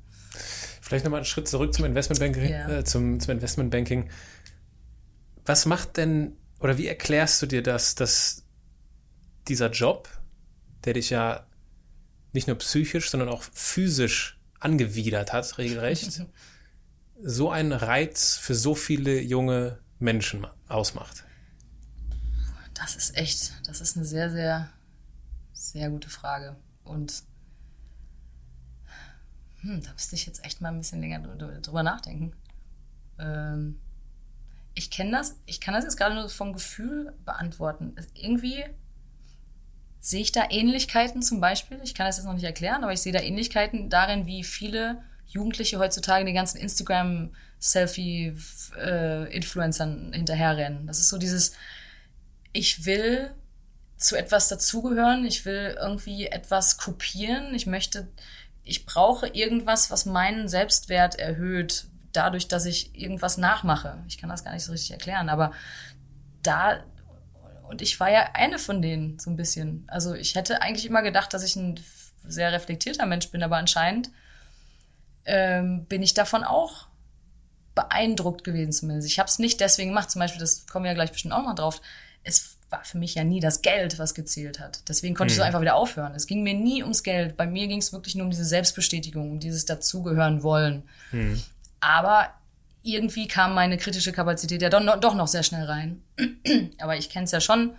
Vielleicht nochmal einen Schritt zurück zum Investmentbanking. Ja. Äh, zum, zum Investmentbanking was macht denn, oder wie erklärst du dir das, dass dieser Job, der dich ja nicht nur psychisch, sondern auch physisch angewidert hat, regelrecht, so einen Reiz für so viele junge Menschen ausmacht? Das ist echt, das ist eine sehr, sehr, sehr gute Frage. Und hm, da müsste ich jetzt echt mal ein bisschen länger drüber nachdenken. Ähm, ich kenne das, ich kann das jetzt gerade nur vom Gefühl beantworten. Irgendwie sehe ich da Ähnlichkeiten zum Beispiel. Ich kann das jetzt noch nicht erklären, aber ich sehe da Ähnlichkeiten darin, wie viele Jugendliche heutzutage den ganzen Instagram-Selfie-Influencern hinterherrennen. Das ist so dieses, ich will zu etwas dazugehören, ich will irgendwie etwas kopieren, ich möchte, ich brauche irgendwas, was meinen Selbstwert erhöht, dadurch, dass ich irgendwas nachmache. Ich kann das gar nicht so richtig erklären, aber da, und ich war ja eine von denen, so ein bisschen. Also ich hätte eigentlich immer gedacht, dass ich ein sehr reflektierter Mensch bin, aber anscheinend ähm, bin ich davon auch beeindruckt gewesen zumindest. Ich habe es nicht deswegen gemacht, zum Beispiel, das kommen wir ja gleich bestimmt auch noch drauf. Es war für mich ja nie das Geld, was gezählt hat. Deswegen konnte hm. ich so einfach wieder aufhören. Es ging mir nie ums Geld. Bei mir ging es wirklich nur um diese Selbstbestätigung, um dieses Dazugehören wollen. Hm. Aber irgendwie kam meine kritische Kapazität ja doch, noch sehr schnell rein. aber ich kenne es ja schon.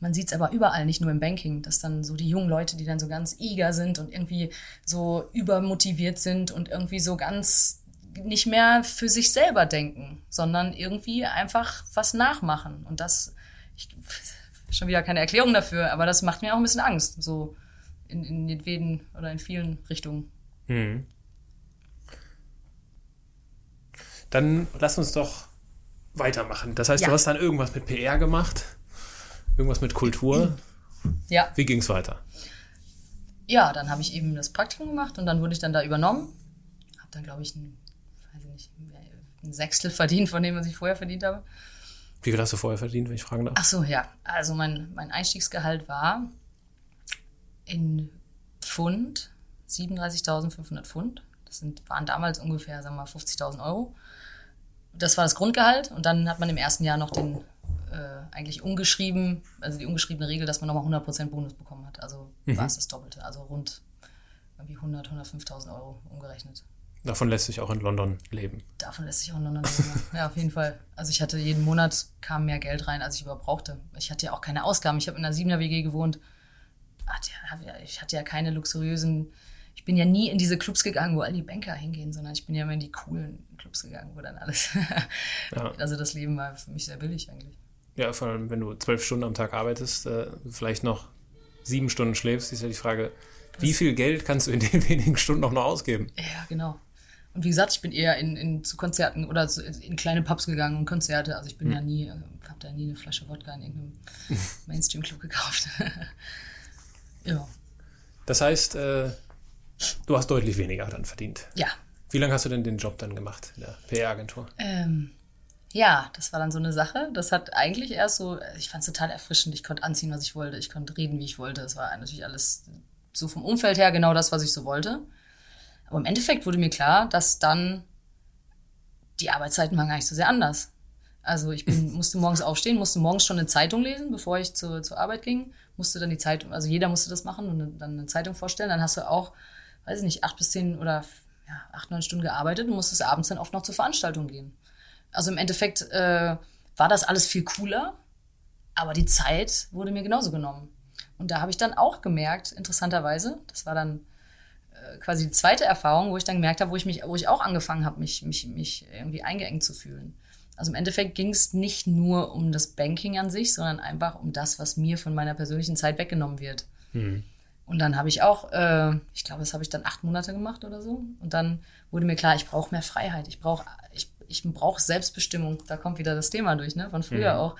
Man sieht es aber überall, nicht nur im Banking, dass dann so die jungen Leute, die dann so ganz eager sind und irgendwie so übermotiviert sind und irgendwie so ganz nicht mehr für sich selber denken, sondern irgendwie einfach was nachmachen. Und das, ich, schon wieder keine Erklärung dafür, aber das macht mir auch ein bisschen Angst, so in, in jedweden oder in vielen Richtungen. Hm. Dann lass uns doch weitermachen. Das heißt, ja. du hast dann irgendwas mit PR gemacht, irgendwas mit Kultur. Ja. Wie ging es weiter? Ja, dann habe ich eben das Praktikum gemacht und dann wurde ich dann da übernommen. Habe dann, glaube ich, ein, weiß ich nicht, ein Sechstel verdient von dem, was ich vorher verdient habe. Wie viel hast du vorher verdient, wenn ich fragen darf? Ach so, ja. Also mein, mein Einstiegsgehalt war in Pfund 37.500 Pfund. Das sind, waren damals ungefähr, sagen wir mal, 50.000 Euro. Das war das Grundgehalt und dann hat man im ersten Jahr noch den äh, eigentlich ungeschrieben, also die ungeschriebene Regel, dass man nochmal 100% Bonus bekommen hat. Also mhm. war es das Doppelte, also rund irgendwie 100, 105.000 Euro umgerechnet. Davon lässt sich auch in London leben. Davon lässt sich auch in London leben. ja, auf jeden Fall. Also ich hatte jeden Monat kam mehr Geld rein, als ich überhaupt brauchte. Ich hatte ja auch keine Ausgaben. Ich habe in einer 7er WG gewohnt. Ich hatte ja keine luxuriösen ich bin ja nie in diese Clubs gegangen, wo all die Banker hingehen, sondern ich bin ja immer in die coolen Clubs gegangen, wo dann alles. ja. Also das Leben war für mich sehr billig eigentlich. Ja, vor allem, wenn du zwölf Stunden am Tag arbeitest, äh, vielleicht noch sieben Stunden schläfst, ist ja die Frage, das wie viel Geld kannst du in den wenigen Stunden auch noch ausgeben? Ja, genau. Und wie gesagt, ich bin eher in, in zu Konzerten oder zu, in kleine Pubs gegangen und Konzerte. Also ich bin hm. ja nie, habe da nie eine Flasche Wodka in irgendeinem Mainstream-Club gekauft. ja. Das heißt, äh, Du hast deutlich weniger dann verdient. Ja. Wie lange hast du denn den Job dann gemacht in der PR-Agentur? Ähm, ja, das war dann so eine Sache. Das hat eigentlich erst so, ich fand es total erfrischend. Ich konnte anziehen, was ich wollte. Ich konnte reden, wie ich wollte. Es war natürlich alles so vom Umfeld her genau das, was ich so wollte. Aber im Endeffekt wurde mir klar, dass dann die Arbeitszeiten waren gar nicht so sehr anders. Also ich bin, musste morgens aufstehen, musste morgens schon eine Zeitung lesen, bevor ich zur, zur Arbeit ging. Musste dann die Zeitung, also jeder musste das machen und dann eine Zeitung vorstellen. Dann hast du auch weiß ich nicht, acht bis zehn oder ja, acht, neun Stunden gearbeitet und musstest abends dann oft noch zur Veranstaltung gehen. Also im Endeffekt äh, war das alles viel cooler, aber die Zeit wurde mir genauso genommen. Und da habe ich dann auch gemerkt, interessanterweise, das war dann äh, quasi die zweite Erfahrung, wo ich dann gemerkt habe, wo ich mich, wo ich auch angefangen habe, mich, mich, mich irgendwie eingeengt zu fühlen. Also im Endeffekt ging es nicht nur um das Banking an sich, sondern einfach um das, was mir von meiner persönlichen Zeit weggenommen wird. Mhm. Und dann habe ich auch, äh, ich glaube, das habe ich dann acht Monate gemacht oder so. Und dann wurde mir klar, ich brauche mehr Freiheit. Ich brauche ich, ich brauch Selbstbestimmung. Da kommt wieder das Thema durch, ne? Von früher mhm. auch.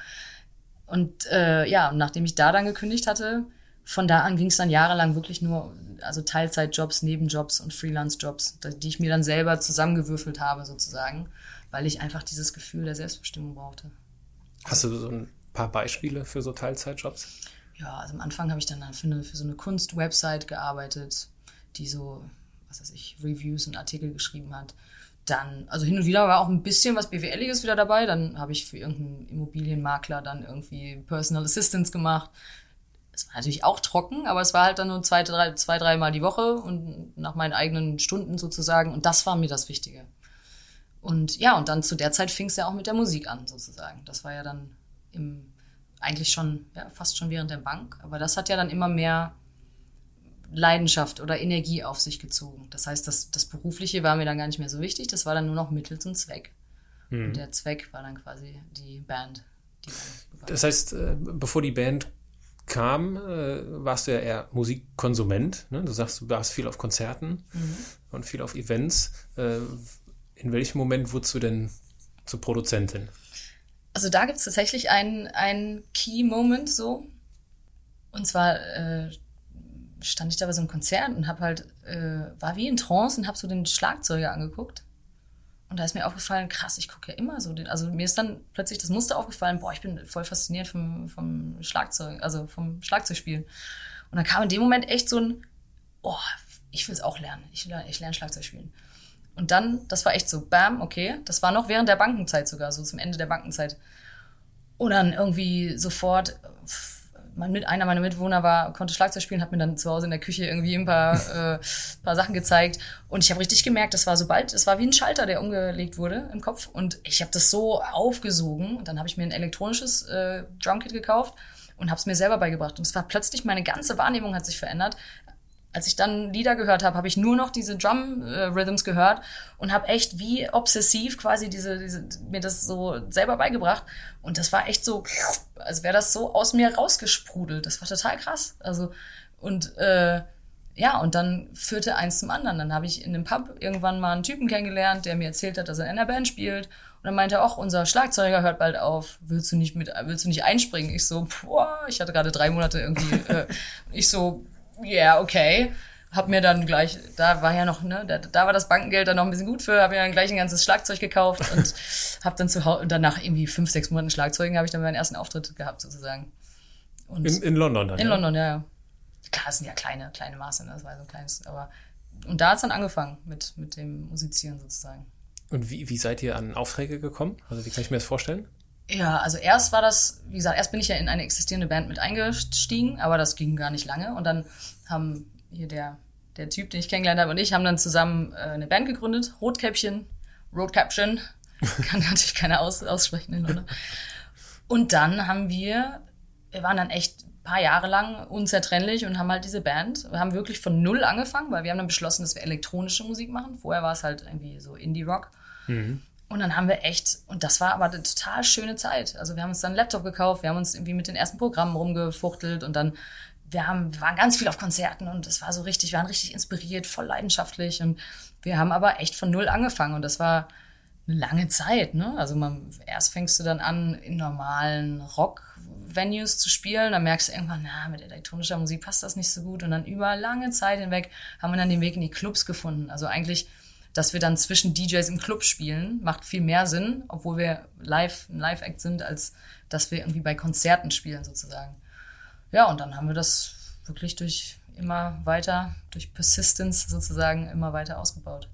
Und äh, ja, und nachdem ich da dann gekündigt hatte, von da an ging es dann jahrelang wirklich nur, also Teilzeitjobs, Nebenjobs und Freelance-Jobs, die ich mir dann selber zusammengewürfelt habe, sozusagen, weil ich einfach dieses Gefühl der Selbstbestimmung brauchte. Hast du so ein paar Beispiele für so Teilzeitjobs? Ja, also am Anfang habe ich dann für, eine, für so eine Kunst-Website gearbeitet, die so, was weiß ich, Reviews und Artikel geschrieben hat. Dann, also hin und wieder war auch ein bisschen was BWLiges wieder dabei. Dann habe ich für irgendeinen Immobilienmakler dann irgendwie Personal Assistance gemacht. Es war natürlich auch trocken, aber es war halt dann nur zwei, drei, zwei, dreimal die Woche und nach meinen eigenen Stunden sozusagen. Und das war mir das Wichtige. Und ja, und dann zu der Zeit fing es ja auch mit der Musik an, sozusagen. Das war ja dann im eigentlich schon, ja, fast schon während der Bank. Aber das hat ja dann immer mehr Leidenschaft oder Energie auf sich gezogen. Das heißt, das, das Berufliche war mir dann gar nicht mehr so wichtig, das war dann nur noch Mittel zum Zweck. Mhm. Und der Zweck war dann quasi die Band. Die das heißt, äh, bevor die Band kam, äh, warst du ja eher Musikkonsument. Ne? Du sagst, du warst viel auf Konzerten mhm. und viel auf Events. Äh, in welchem Moment wurdest du denn zur Produzentin? Also da gibt es tatsächlich einen, Key-Moment so. Und zwar äh, stand ich da bei so einem Konzert und habe halt, äh, war wie in Trance und habe so den Schlagzeuger angeguckt. Und da ist mir aufgefallen, krass, ich gucke ja immer so. Den, also mir ist dann plötzlich das Muster aufgefallen, boah, ich bin voll fasziniert vom, vom Schlagzeug, also vom Schlagzeugspielen. Und dann kam in dem Moment echt so ein, oh, ich will es auch lernen. Ich, ich lerne Schlagzeug spielen. Und dann, das war echt so, bam, okay. Das war noch während der Bankenzeit sogar, so zum Ende der Bankenzeit. Und dann irgendwie sofort, mein mit, einer meiner Mitwohner war, konnte Schlagzeug spielen, hat mir dann zu Hause in der Küche irgendwie ein paar, äh, paar Sachen gezeigt. Und ich habe richtig gemerkt, das war sobald, es war wie ein Schalter, der umgelegt wurde im Kopf. Und ich habe das so aufgesogen. Und dann habe ich mir ein elektronisches äh, Drumkit gekauft und habe es mir selber beigebracht. Und es war plötzlich, meine ganze Wahrnehmung hat sich verändert als ich dann Lieder gehört habe, habe ich nur noch diese Drum-Rhythms gehört und habe echt wie obsessiv quasi diese, diese, mir das so selber beigebracht. Und das war echt so, als wäre das so aus mir rausgesprudelt. Das war total krass. Also, und äh, ja, und dann führte eins zum anderen. Dann habe ich in einem Pub irgendwann mal einen Typen kennengelernt, der mir erzählt hat, dass er in einer Band spielt. Und dann meinte er, auch unser Schlagzeuger hört bald auf. Willst du nicht mit, willst du nicht einspringen? Ich so, boah, ich hatte gerade drei Monate irgendwie, äh, ich so, yeah, okay. Hab mir dann gleich, da war ja noch, ne, da, da war das Bankengeld dann noch ein bisschen gut für, hab mir dann gleich ein ganzes Schlagzeug gekauft und hab dann zu Hause, danach irgendwie fünf, sechs Monaten Schlagzeugen habe ich dann meinen ersten Auftritt gehabt, sozusagen. Und in, in London dann? In ja? London, ja, ja. Klar, das sind ja kleine, kleine Maße, ne? das war so ein kleines, aber, und da hat's dann angefangen mit, mit dem Musizieren sozusagen. Und wie, wie seid ihr an Aufträge gekommen? Also wie kann ich mir das vorstellen? Ja, also erst war das, wie gesagt, erst bin ich ja in eine existierende Band mit eingestiegen, aber das ging gar nicht lange. Und dann haben hier der, der Typ, den ich kennengelernt habe, und ich haben dann zusammen äh, eine Band gegründet, Rotkäppchen, Roadcaption, kann natürlich keiner aus, aussprechen, oder? Und dann haben wir, wir waren dann echt ein paar Jahre lang unzertrennlich und haben halt diese Band, wir haben wirklich von null angefangen, weil wir haben dann beschlossen, dass wir elektronische Musik machen. Vorher war es halt irgendwie so Indie-Rock. Mhm. Und dann haben wir echt, und das war aber eine total schöne Zeit. Also wir haben uns dann einen Laptop gekauft, wir haben uns irgendwie mit den ersten Programmen rumgefuchtelt und dann, wir haben, wir waren ganz viel auf Konzerten und es war so richtig, wir waren richtig inspiriert, voll leidenschaftlich und wir haben aber echt von null angefangen und das war eine lange Zeit, ne? Also man, erst fängst du dann an, in normalen Rock-Venues zu spielen, dann merkst du irgendwann, na, mit elektronischer Musik passt das nicht so gut und dann über lange Zeit hinweg haben wir dann den Weg in die Clubs gefunden. Also eigentlich dass wir dann zwischen DJs im Club spielen, macht viel mehr Sinn, obwohl wir live, ein Live-Act sind, als dass wir irgendwie bei Konzerten spielen sozusagen. Ja, und dann haben wir das wirklich durch immer weiter, durch Persistence sozusagen immer weiter ausgebaut.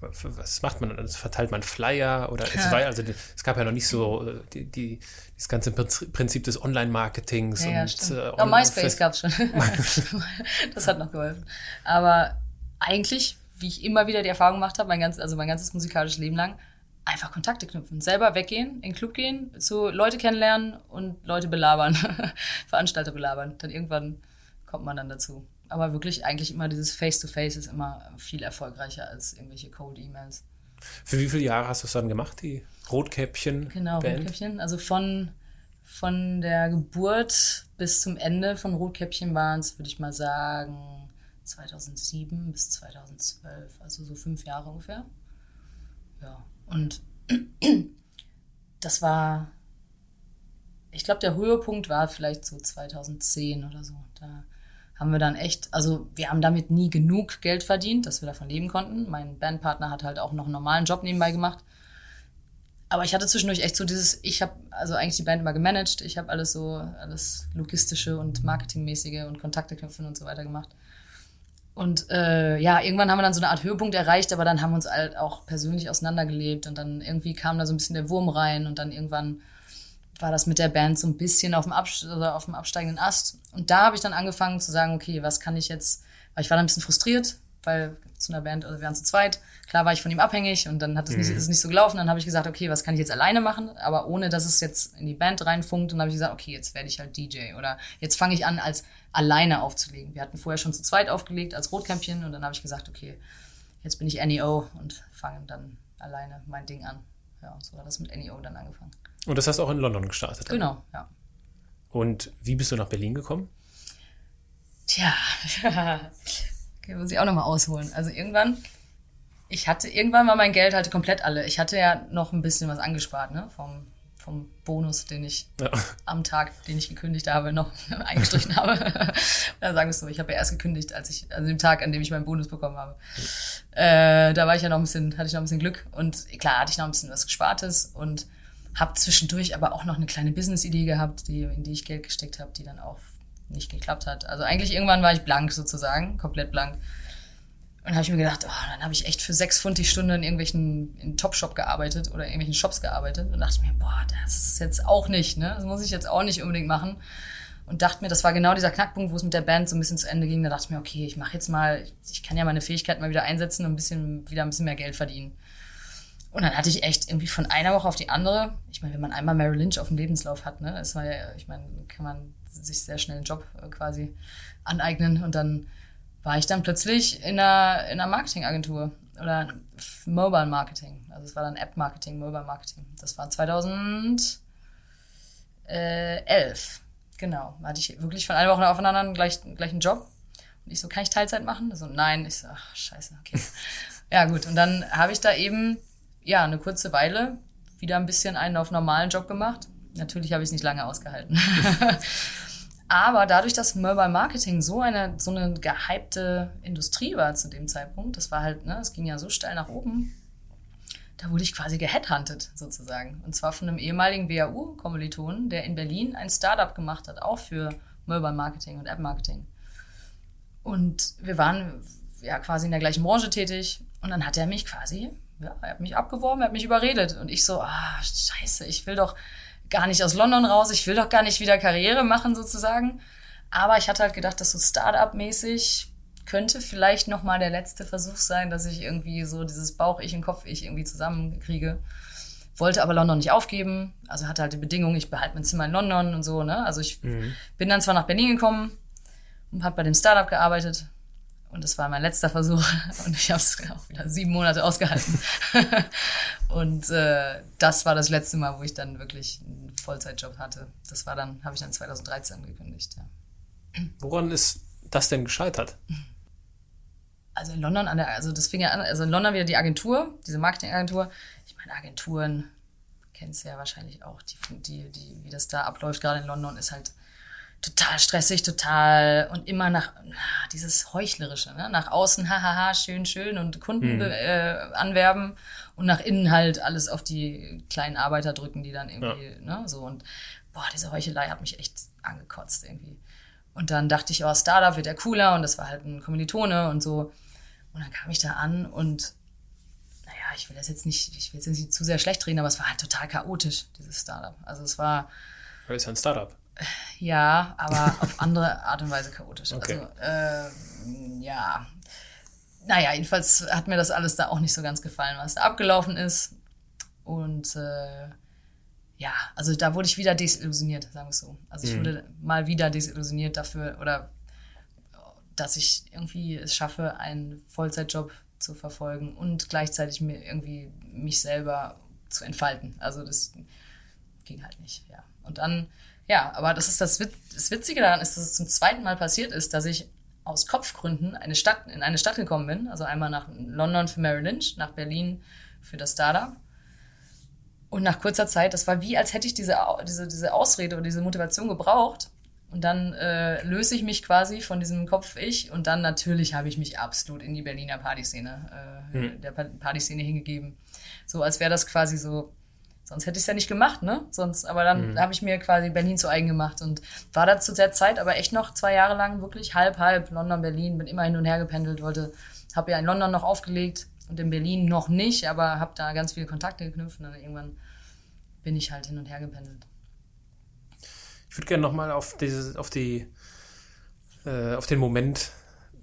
Was macht man? Also verteilt man Flyer oder ja. es, war, also es gab ja noch nicht so äh, die, die, das ganze Prinzip des Online-Marketings ja, und ja, äh, oh, MySpace gab es schon. das hat noch geholfen. Aber eigentlich wie ich immer wieder die Erfahrung gemacht habe, mein ganz, also mein ganzes musikalisches Leben lang, einfach Kontakte knüpfen, selber weggehen, in den Club gehen, zu Leute kennenlernen und Leute belabern, Veranstalter belabern. Dann irgendwann kommt man dann dazu. Aber wirklich eigentlich immer dieses Face-to-Face -face ist immer viel erfolgreicher als irgendwelche Cold-E-Mails. Für wie viele Jahre hast du es dann gemacht, die Rotkäppchen? Genau, Band? Rotkäppchen. Also von, von der Geburt bis zum Ende von Rotkäppchen waren es, würde ich mal sagen, 2007 bis 2012, also so fünf Jahre ungefähr. Ja, und das war, ich glaube, der Höhepunkt war vielleicht so 2010 oder so. Da haben wir dann echt, also wir haben damit nie genug Geld verdient, dass wir davon leben konnten. Mein Bandpartner hat halt auch noch einen normalen Job nebenbei gemacht. Aber ich hatte zwischendurch echt so dieses, ich habe also eigentlich die Band immer gemanagt, ich habe alles so, alles logistische und marketingmäßige und Kontakte knüpfen und so weiter gemacht. Und äh, ja, irgendwann haben wir dann so eine Art Höhepunkt erreicht, aber dann haben wir uns halt auch persönlich auseinandergelebt und dann irgendwie kam da so ein bisschen der Wurm rein und dann irgendwann war das mit der Band so ein bisschen auf dem, oder auf dem absteigenden Ast. Und da habe ich dann angefangen zu sagen, okay, was kann ich jetzt, weil ich war dann ein bisschen frustriert, weil zu einer Band, also wir waren zu zweit, klar war ich von ihm abhängig und dann hat es mhm. nicht, ist nicht so gelaufen. Dann habe ich gesagt, okay, was kann ich jetzt alleine machen, aber ohne, dass es jetzt in die Band reinfunkt. Und dann habe ich gesagt, okay, jetzt werde ich halt DJ oder jetzt fange ich an, als alleine aufzulegen. Wir hatten vorher schon zu zweit aufgelegt als Rotkämpchen und dann habe ich gesagt, okay, jetzt bin ich NEO und fange dann alleine mein Ding an. Ja, und so hat das mit NEO dann angefangen. Und das hast du auch in London gestartet? Genau, ja. Und wie bist du nach Berlin gekommen? Tja, okay, muss ich auch nochmal ausholen. Also irgendwann, ich hatte, irgendwann war mein Geld halt komplett alle. Ich hatte ja noch ein bisschen was angespart, ne, vom, vom Bonus, den ich ja. am Tag, den ich gekündigt habe, noch eingestrichen habe. Oder sagen wir es so, ich habe ja erst gekündigt, als ich, an dem Tag, an dem ich meinen Bonus bekommen habe. Äh, da war ich ja noch ein bisschen, hatte ich noch ein bisschen Glück und klar hatte ich noch ein bisschen was Gespartes und habe zwischendurch aber auch noch eine kleine Business-Idee gehabt, die, in die ich Geld gesteckt habe, die dann auch nicht geklappt hat. Also eigentlich irgendwann war ich blank sozusagen, komplett blank. Und habe ich mir gedacht, oh, dann habe ich echt für sechs Pfund die Stunde in irgendwelchen in Topshop gearbeitet oder irgendwelchen Shops gearbeitet und dachte mir, boah, das ist jetzt auch nicht, ne? Das muss ich jetzt auch nicht unbedingt machen. Und dachte mir, das war genau dieser Knackpunkt, wo es mit der Band so ein bisschen zu Ende ging. Da dachte ich mir, okay, ich mache jetzt mal, ich kann ja meine Fähigkeiten mal wieder einsetzen und ein bisschen wieder ein bisschen mehr Geld verdienen. Und dann hatte ich echt irgendwie von einer Woche auf die andere, ich meine, wenn man einmal Mary Lynch auf dem Lebenslauf hat, ne, das war ja, ich meine, kann man sich sehr schnell einen Job äh, quasi aneignen und dann war ich dann plötzlich in einer, in einer Marketingagentur oder Mobile Marketing. Also es war dann App Marketing, Mobile Marketing. Das war 2011. Genau. Da hatte ich wirklich von einer Woche auf den anderen gleich, gleich einen Job. Und ich so, kann ich Teilzeit machen? So, nein. Ich so, ach, scheiße, okay. ja, gut. Und dann habe ich da eben, ja, eine kurze Weile wieder ein bisschen einen auf normalen Job gemacht. Natürlich habe ich es nicht lange ausgehalten. Aber dadurch, dass Mobile Marketing so eine, so eine gehypte Industrie war zu dem Zeitpunkt, das war halt, ne, es ging ja so steil nach oben, da wurde ich quasi geheadhuntet sozusagen. Und zwar von einem ehemaligen WAU-Kommilitonen, der in Berlin ein Startup gemacht hat, auch für Mobile Marketing und App Marketing. Und wir waren ja quasi in der gleichen Branche tätig. Und dann hat er mich quasi, ja, er hat mich abgeworben, er hat mich überredet. Und ich so, ah, scheiße, ich will doch, gar nicht aus London raus, ich will doch gar nicht wieder Karriere machen sozusagen. Aber ich hatte halt gedacht, dass so Startup-mäßig könnte vielleicht noch mal der letzte Versuch sein, dass ich irgendwie so dieses Bauch-Ich und Kopf-Ich irgendwie zusammenkriege. Wollte aber London nicht aufgeben, also hatte halt die Bedingung, ich behalte mein Zimmer in London und so, ne? Also ich mhm. bin dann zwar nach Berlin gekommen und habe bei dem Startup gearbeitet, und das war mein letzter Versuch. Und ich habe es auch wieder sieben Monate ausgehalten. und äh, das war das letzte Mal, wo ich dann wirklich einen Vollzeitjob hatte. Das war dann, habe ich dann 2013 gekündigt. Ja. Woran ist das denn gescheitert? Also in London, an der, also das fing ja an, also in London wieder die Agentur, diese Marketingagentur. Ich meine, Agenturen kennst ja wahrscheinlich auch, die, die, die, wie das da abläuft, gerade in London, ist halt total stressig, total und immer nach dieses heuchlerische, ne? nach außen hahaha schön schön und Kunden mhm. äh, anwerben und nach innen halt alles auf die kleinen Arbeiter drücken, die dann irgendwie ja. ne so und boah diese Heuchelei hat mich echt angekotzt irgendwie und dann dachte ich oh Startup wird ja cooler und das war halt ein Kommilitone und so und dann kam ich da an und naja ich will das jetzt nicht ich will jetzt nicht zu sehr schlecht reden aber es war halt total chaotisch dieses Startup also es war weil es ja ein Startup ja, aber auf andere Art und Weise chaotisch. Okay. Also, äh, ja. Naja, jedenfalls hat mir das alles da auch nicht so ganz gefallen, was da abgelaufen ist. Und äh, ja, also da wurde ich wieder desillusioniert, sagen wir es so. Also ich mhm. wurde mal wieder desillusioniert dafür oder dass ich irgendwie es schaffe, einen Vollzeitjob zu verfolgen und gleichzeitig mir irgendwie mich selber zu entfalten. Also das ging halt nicht, ja. Und dann ja, aber das ist das, das Witzige daran ist, dass es zum zweiten Mal passiert ist, dass ich aus Kopfgründen eine Stadt, in eine Stadt gekommen bin. Also einmal nach London für Mary Lynch, nach Berlin für das Startup. Und nach kurzer Zeit, das war wie, als hätte ich diese, diese, diese Ausrede oder diese Motivation gebraucht. Und dann äh, löse ich mich quasi von diesem Kopf-Ich und dann natürlich habe ich mich absolut in die Berliner Partyszene, äh, hm. der Partyszene hingegeben. So als wäre das quasi so Sonst hätte ich es ja nicht gemacht, ne? Sonst, aber dann mhm. habe ich mir quasi Berlin zu eigen gemacht und war da zu der Zeit aber echt noch zwei Jahre lang wirklich halb, halb London, Berlin, bin immer hin und her gependelt, wollte, habe ja in London noch aufgelegt und in Berlin noch nicht, aber habe da ganz viele Kontakte geknüpft und dann irgendwann bin ich halt hin und her gependelt. Ich würde gerne nochmal auf auf die, äh, auf den Moment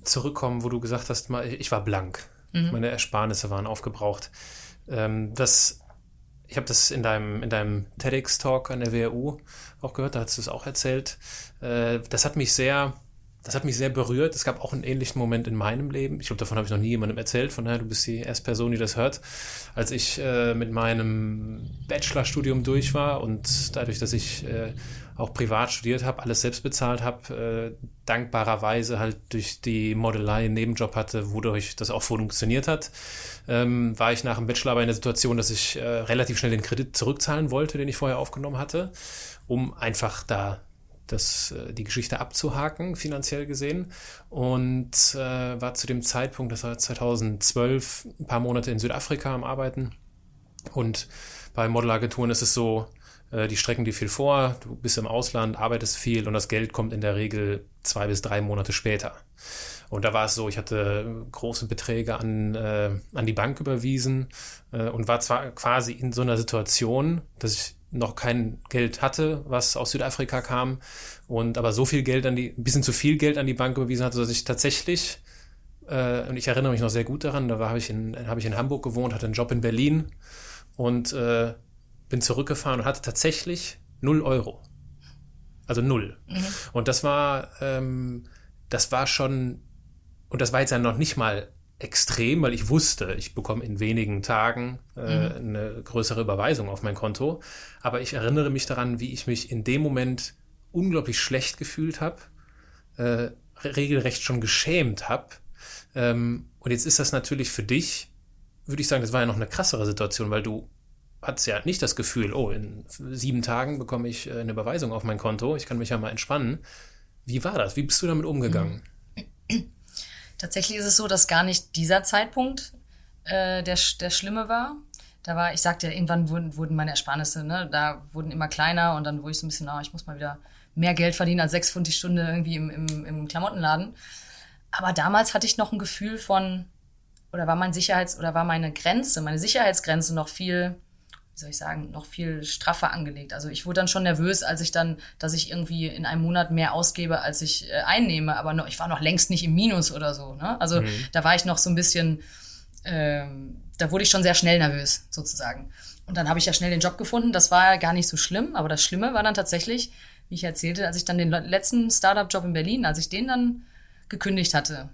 zurückkommen, wo du gesagt hast, ich war blank. Mhm. Meine Ersparnisse waren aufgebraucht. Ähm, das ich habe das in deinem, in deinem TEDx-Talk an der WHU auch gehört, da hast du es auch erzählt. Äh, das hat mich sehr das hat mich sehr berührt. Es gab auch einen ähnlichen Moment in meinem Leben. Ich glaube, davon habe ich noch nie jemandem erzählt. Von daher, du bist die erste Person, die das hört. Als ich äh, mit meinem Bachelorstudium durch war und dadurch, dass ich äh, auch privat studiert habe, alles selbst bezahlt habe, äh, dankbarerweise halt durch die Modelei einen Nebenjob hatte, wodurch das auch funktioniert hat, ähm, war ich nach dem Bachelor aber in der Situation, dass ich äh, relativ schnell den Kredit zurückzahlen wollte, den ich vorher aufgenommen hatte, um einfach da das, äh, die Geschichte abzuhaken, finanziell gesehen. Und äh, war zu dem Zeitpunkt, das war 2012, ein paar Monate in Südafrika am Arbeiten. Und bei Modelagenturen ist es so, äh, die strecken dir viel vor, du bist im Ausland, arbeitest viel und das Geld kommt in der Regel zwei bis drei Monate später. Und da war es so, ich hatte große Beträge an, äh, an die Bank überwiesen äh, und war zwar quasi in so einer Situation, dass ich noch kein Geld hatte, was aus Südafrika kam und aber so viel Geld an die, ein bisschen zu viel Geld an die Bank überwiesen hatte, dass ich tatsächlich, äh, und ich erinnere mich noch sehr gut daran, da habe ich, in, hab ich in Hamburg gewohnt, hatte einen Job in Berlin und äh, bin zurückgefahren und hatte tatsächlich null Euro. Also null. Mhm. Und das war, ähm, das war schon, und das war jetzt ja noch nicht mal extrem, weil ich wusste, ich bekomme in wenigen Tagen äh, mhm. eine größere Überweisung auf mein Konto. Aber ich erinnere mich daran, wie ich mich in dem Moment unglaublich schlecht gefühlt habe, äh, regelrecht schon geschämt habe. Ähm, und jetzt ist das natürlich für dich, würde ich sagen, das war ja noch eine krassere Situation, weil du hattest ja nicht das Gefühl, oh, in sieben Tagen bekomme ich äh, eine Überweisung auf mein Konto, ich kann mich ja mal entspannen. Wie war das? Wie bist du damit umgegangen? Tatsächlich ist es so, dass gar nicht dieser Zeitpunkt äh, der, der schlimme war. Da war, ich sagte ja, irgendwann wurden, wurden meine Ersparnisse, ne, da wurden immer kleiner und dann wurde ich so ein bisschen, oh, ich muss mal wieder mehr Geld verdienen als sechs Pfund die Stunde irgendwie im, im, im Klamottenladen. Aber damals hatte ich noch ein Gefühl von, oder war mein Sicherheits- oder war meine Grenze, meine Sicherheitsgrenze noch viel, wie soll ich sagen, noch viel straffer angelegt. Also ich wurde dann schon nervös, als ich dann, dass ich irgendwie in einem Monat mehr ausgebe, als ich äh, einnehme. Aber noch, ich war noch längst nicht im Minus oder so. Ne? Also mhm. da war ich noch so ein bisschen, ähm, da wurde ich schon sehr schnell nervös sozusagen. Und dann habe ich ja schnell den Job gefunden. Das war ja gar nicht so schlimm. Aber das Schlimme war dann tatsächlich, wie ich erzählte, als ich dann den letzten Startup-Job in Berlin, als ich den dann gekündigt hatte.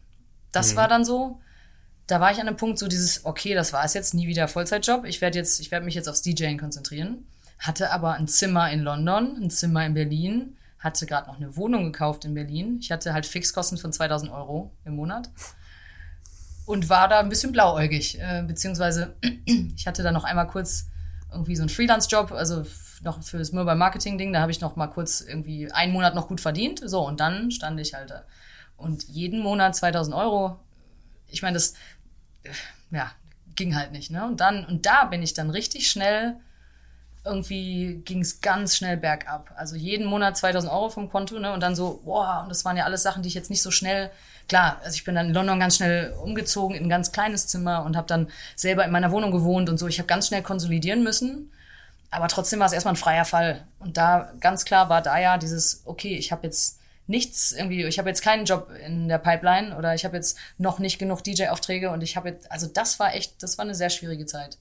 Das mhm. war dann so, da war ich an einem Punkt, so dieses, okay, das war es jetzt, nie wieder Vollzeitjob. Ich werde jetzt, ich werde mich jetzt aufs DJing konzentrieren. Hatte aber ein Zimmer in London, ein Zimmer in Berlin, hatte gerade noch eine Wohnung gekauft in Berlin. Ich hatte halt Fixkosten von 2000 Euro im Monat und war da ein bisschen blauäugig, äh, beziehungsweise ich hatte da noch einmal kurz irgendwie so einen Freelance-Job, also noch für das Mobile Marketing-Ding, da habe ich noch mal kurz irgendwie einen Monat noch gut verdient, so und dann stand ich halt da. Und jeden Monat 2000 Euro, ich meine, das, äh, ja, ging halt nicht, ne? Und dann, und da bin ich dann richtig schnell, irgendwie ging es ganz schnell bergab. Also jeden Monat 2000 Euro vom Konto, ne? Und dann so, boah, und das waren ja alles Sachen, die ich jetzt nicht so schnell klar, also ich bin dann in London ganz schnell umgezogen in ein ganz kleines Zimmer und habe dann selber in meiner Wohnung gewohnt und so. Ich habe ganz schnell konsolidieren müssen. Aber trotzdem war es erstmal ein freier Fall. Und da ganz klar war da ja dieses, okay, ich habe jetzt nichts irgendwie, ich habe jetzt keinen Job in der Pipeline oder ich habe jetzt noch nicht genug DJ-Aufträge und ich habe jetzt, also das war echt, das war eine sehr schwierige Zeit.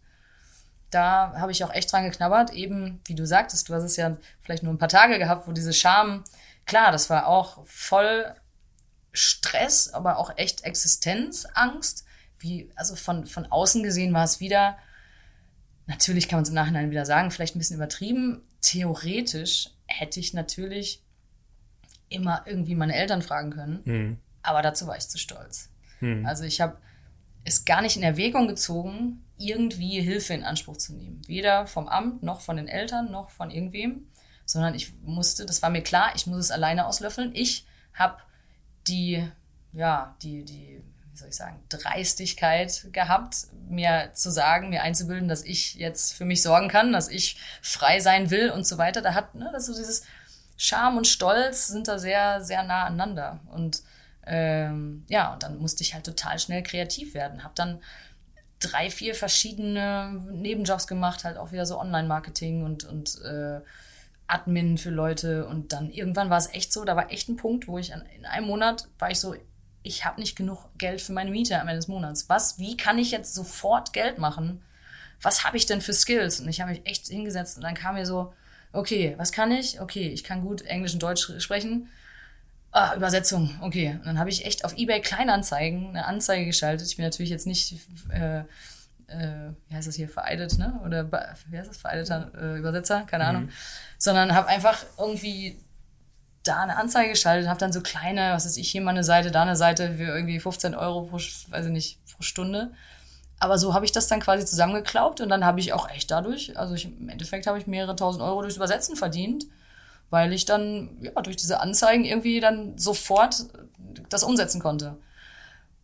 Da habe ich auch echt dran geknabbert, eben wie du sagtest, du hast es ja vielleicht nur ein paar Tage gehabt, wo diese Scham, klar, das war auch voll Stress, aber auch echt Existenzangst. Wie, also von, von außen gesehen war es wieder, natürlich kann man es im Nachhinein wieder sagen, vielleicht ein bisschen übertrieben. Theoretisch hätte ich natürlich immer irgendwie meine Eltern fragen können, mhm. aber dazu war ich zu stolz. Mhm. Also ich habe es gar nicht in Erwägung gezogen, irgendwie Hilfe in Anspruch zu nehmen. Weder vom Amt, noch von den Eltern, noch von irgendwem, sondern ich musste, das war mir klar, ich muss es alleine auslöffeln. Ich habe die, ja, die, die, wie soll ich sagen, Dreistigkeit gehabt, mir zu sagen, mir einzubilden, dass ich jetzt für mich sorgen kann, dass ich frei sein will und so weiter. Da hat, ne, das so dieses Scham und Stolz sind da sehr, sehr nah aneinander. Und ähm, ja, und dann musste ich halt total schnell kreativ werden. Hab dann drei, vier verschiedene Nebenjobs gemacht, halt auch wieder so Online-Marketing und, und äh, Admin für Leute und dann irgendwann war es echt so, da war echt ein Punkt, wo ich an, in einem Monat war ich so, ich habe nicht genug Geld für meine Miete am Ende des Monats. Was, wie kann ich jetzt sofort Geld machen? Was habe ich denn für Skills? Und ich habe mich echt hingesetzt und dann kam mir so, okay, was kann ich? Okay, ich kann gut Englisch und Deutsch sprechen. Ah, Übersetzung, okay. Und dann habe ich echt auf Ebay Kleinanzeigen eine Anzeige geschaltet. Ich bin natürlich jetzt nicht, äh, äh, wie heißt das hier, vereidet, ne? Oder wie heißt das, vereideter äh, Übersetzer? Keine Ahnung. Mhm. Sondern habe einfach irgendwie da eine Anzeige geschaltet, habe dann so kleine, was weiß ich, hier mal eine Seite, da eine Seite für irgendwie 15 Euro pro, weiß ich nicht, pro Stunde. Aber so habe ich das dann quasi zusammengeklaubt und dann habe ich auch echt dadurch, also ich, im Endeffekt habe ich mehrere tausend Euro durchs Übersetzen verdient weil ich dann ja, durch diese Anzeigen irgendwie dann sofort das umsetzen konnte.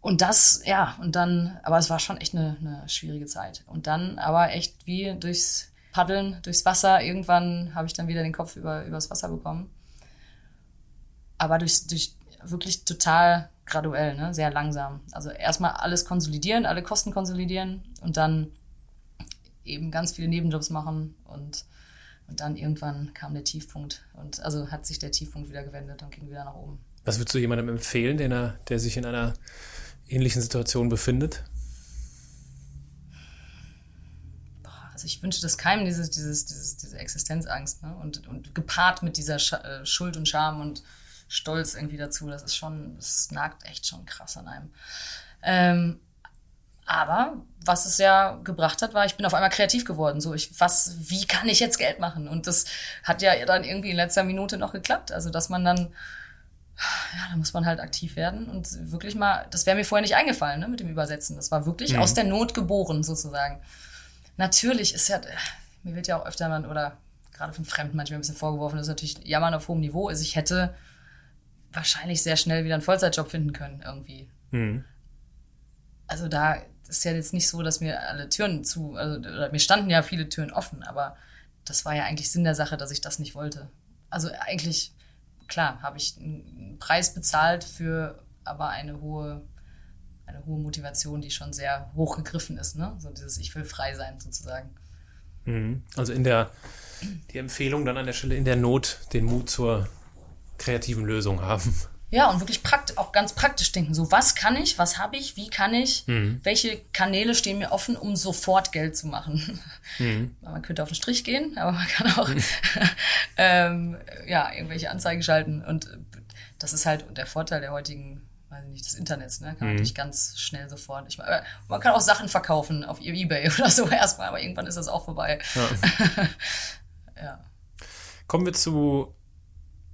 Und das, ja, und dann, aber es war schon echt eine, eine schwierige Zeit. Und dann aber echt wie durchs Paddeln, durchs Wasser, irgendwann habe ich dann wieder den Kopf über, übers Wasser bekommen. Aber durch, durch wirklich total graduell, ne? sehr langsam. Also erstmal alles konsolidieren, alle Kosten konsolidieren und dann eben ganz viele Nebenjobs machen und und dann irgendwann kam der Tiefpunkt und also hat sich der Tiefpunkt wieder gewendet und ging wieder nach oben. Was würdest du jemandem empfehlen, der, der sich in einer ähnlichen Situation befindet? Also ich wünsche das keinem, dieses, dieses, dieses, diese Existenzangst. Ne? Und, und gepaart mit dieser äh, Schuld und Scham und Stolz irgendwie dazu. Das ist schon, das nagt echt schon krass an einem. Ähm, aber was es ja gebracht hat, war, ich bin auf einmal kreativ geworden. So, ich, was, wie kann ich jetzt Geld machen? Und das hat ja dann irgendwie in letzter Minute noch geklappt. Also, dass man dann, ja, da muss man halt aktiv werden und wirklich mal, das wäre mir vorher nicht eingefallen, ne, mit dem Übersetzen. Das war wirklich mhm. aus der Not geboren, sozusagen. Natürlich ist ja, mir wird ja auch öfter man, oder gerade von Fremden manchmal ein bisschen vorgeworfen, dass natürlich Jammern auf hohem Niveau ist. Ich hätte wahrscheinlich sehr schnell wieder einen Vollzeitjob finden können, irgendwie. Mhm. Also da, ist ja jetzt nicht so, dass mir alle Türen zu, also mir standen ja viele Türen offen, aber das war ja eigentlich Sinn der Sache, dass ich das nicht wollte. Also eigentlich, klar, habe ich einen Preis bezahlt für aber eine hohe, eine hohe Motivation, die schon sehr hoch gegriffen ist, ne? So dieses Ich will frei sein sozusagen. Mhm. Also in der die Empfehlung dann an der Stelle in der Not den Mut zur kreativen Lösung haben. Ja, und wirklich prakt auch ganz praktisch denken. So, was kann ich, was habe ich, wie kann ich, mhm. welche Kanäle stehen mir offen, um sofort Geld zu machen. Mhm. Man könnte auf den Strich gehen, aber man kann auch mhm. ähm, ja, irgendwelche Anzeigen schalten. Und das ist halt der Vorteil der heutigen, weiß ich nicht, des Internets, ne? Kann man mhm. natürlich ganz schnell sofort. Ich, äh, man kann auch Sachen verkaufen auf Ebay oder so erstmal, aber irgendwann ist das auch vorbei. Ja. ja. Kommen wir zu,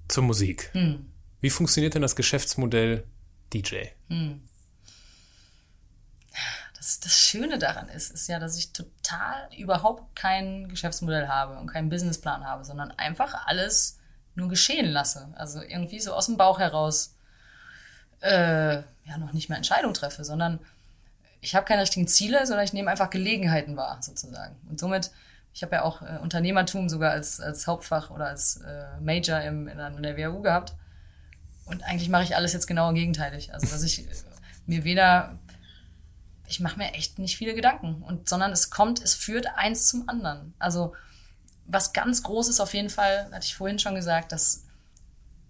zur Musik. Mhm. Wie funktioniert denn das Geschäftsmodell DJ? Hm. Das, das Schöne daran ist, ist ja, dass ich total überhaupt kein Geschäftsmodell habe und keinen Businessplan habe, sondern einfach alles nur geschehen lasse. Also irgendwie so aus dem Bauch heraus äh, ja noch nicht mehr Entscheidung treffe, sondern ich habe keine richtigen Ziele, sondern ich nehme einfach Gelegenheiten wahr, sozusagen. Und somit, ich habe ja auch äh, Unternehmertum sogar als, als Hauptfach oder als äh, Major im, in, in der WHU gehabt. Und eigentlich mache ich alles jetzt genau gegenteilig. Also, dass ich mir weder, ich mache mir echt nicht viele Gedanken, und, sondern es kommt, es führt eins zum anderen. Also, was ganz groß ist auf jeden Fall, hatte ich vorhin schon gesagt, dass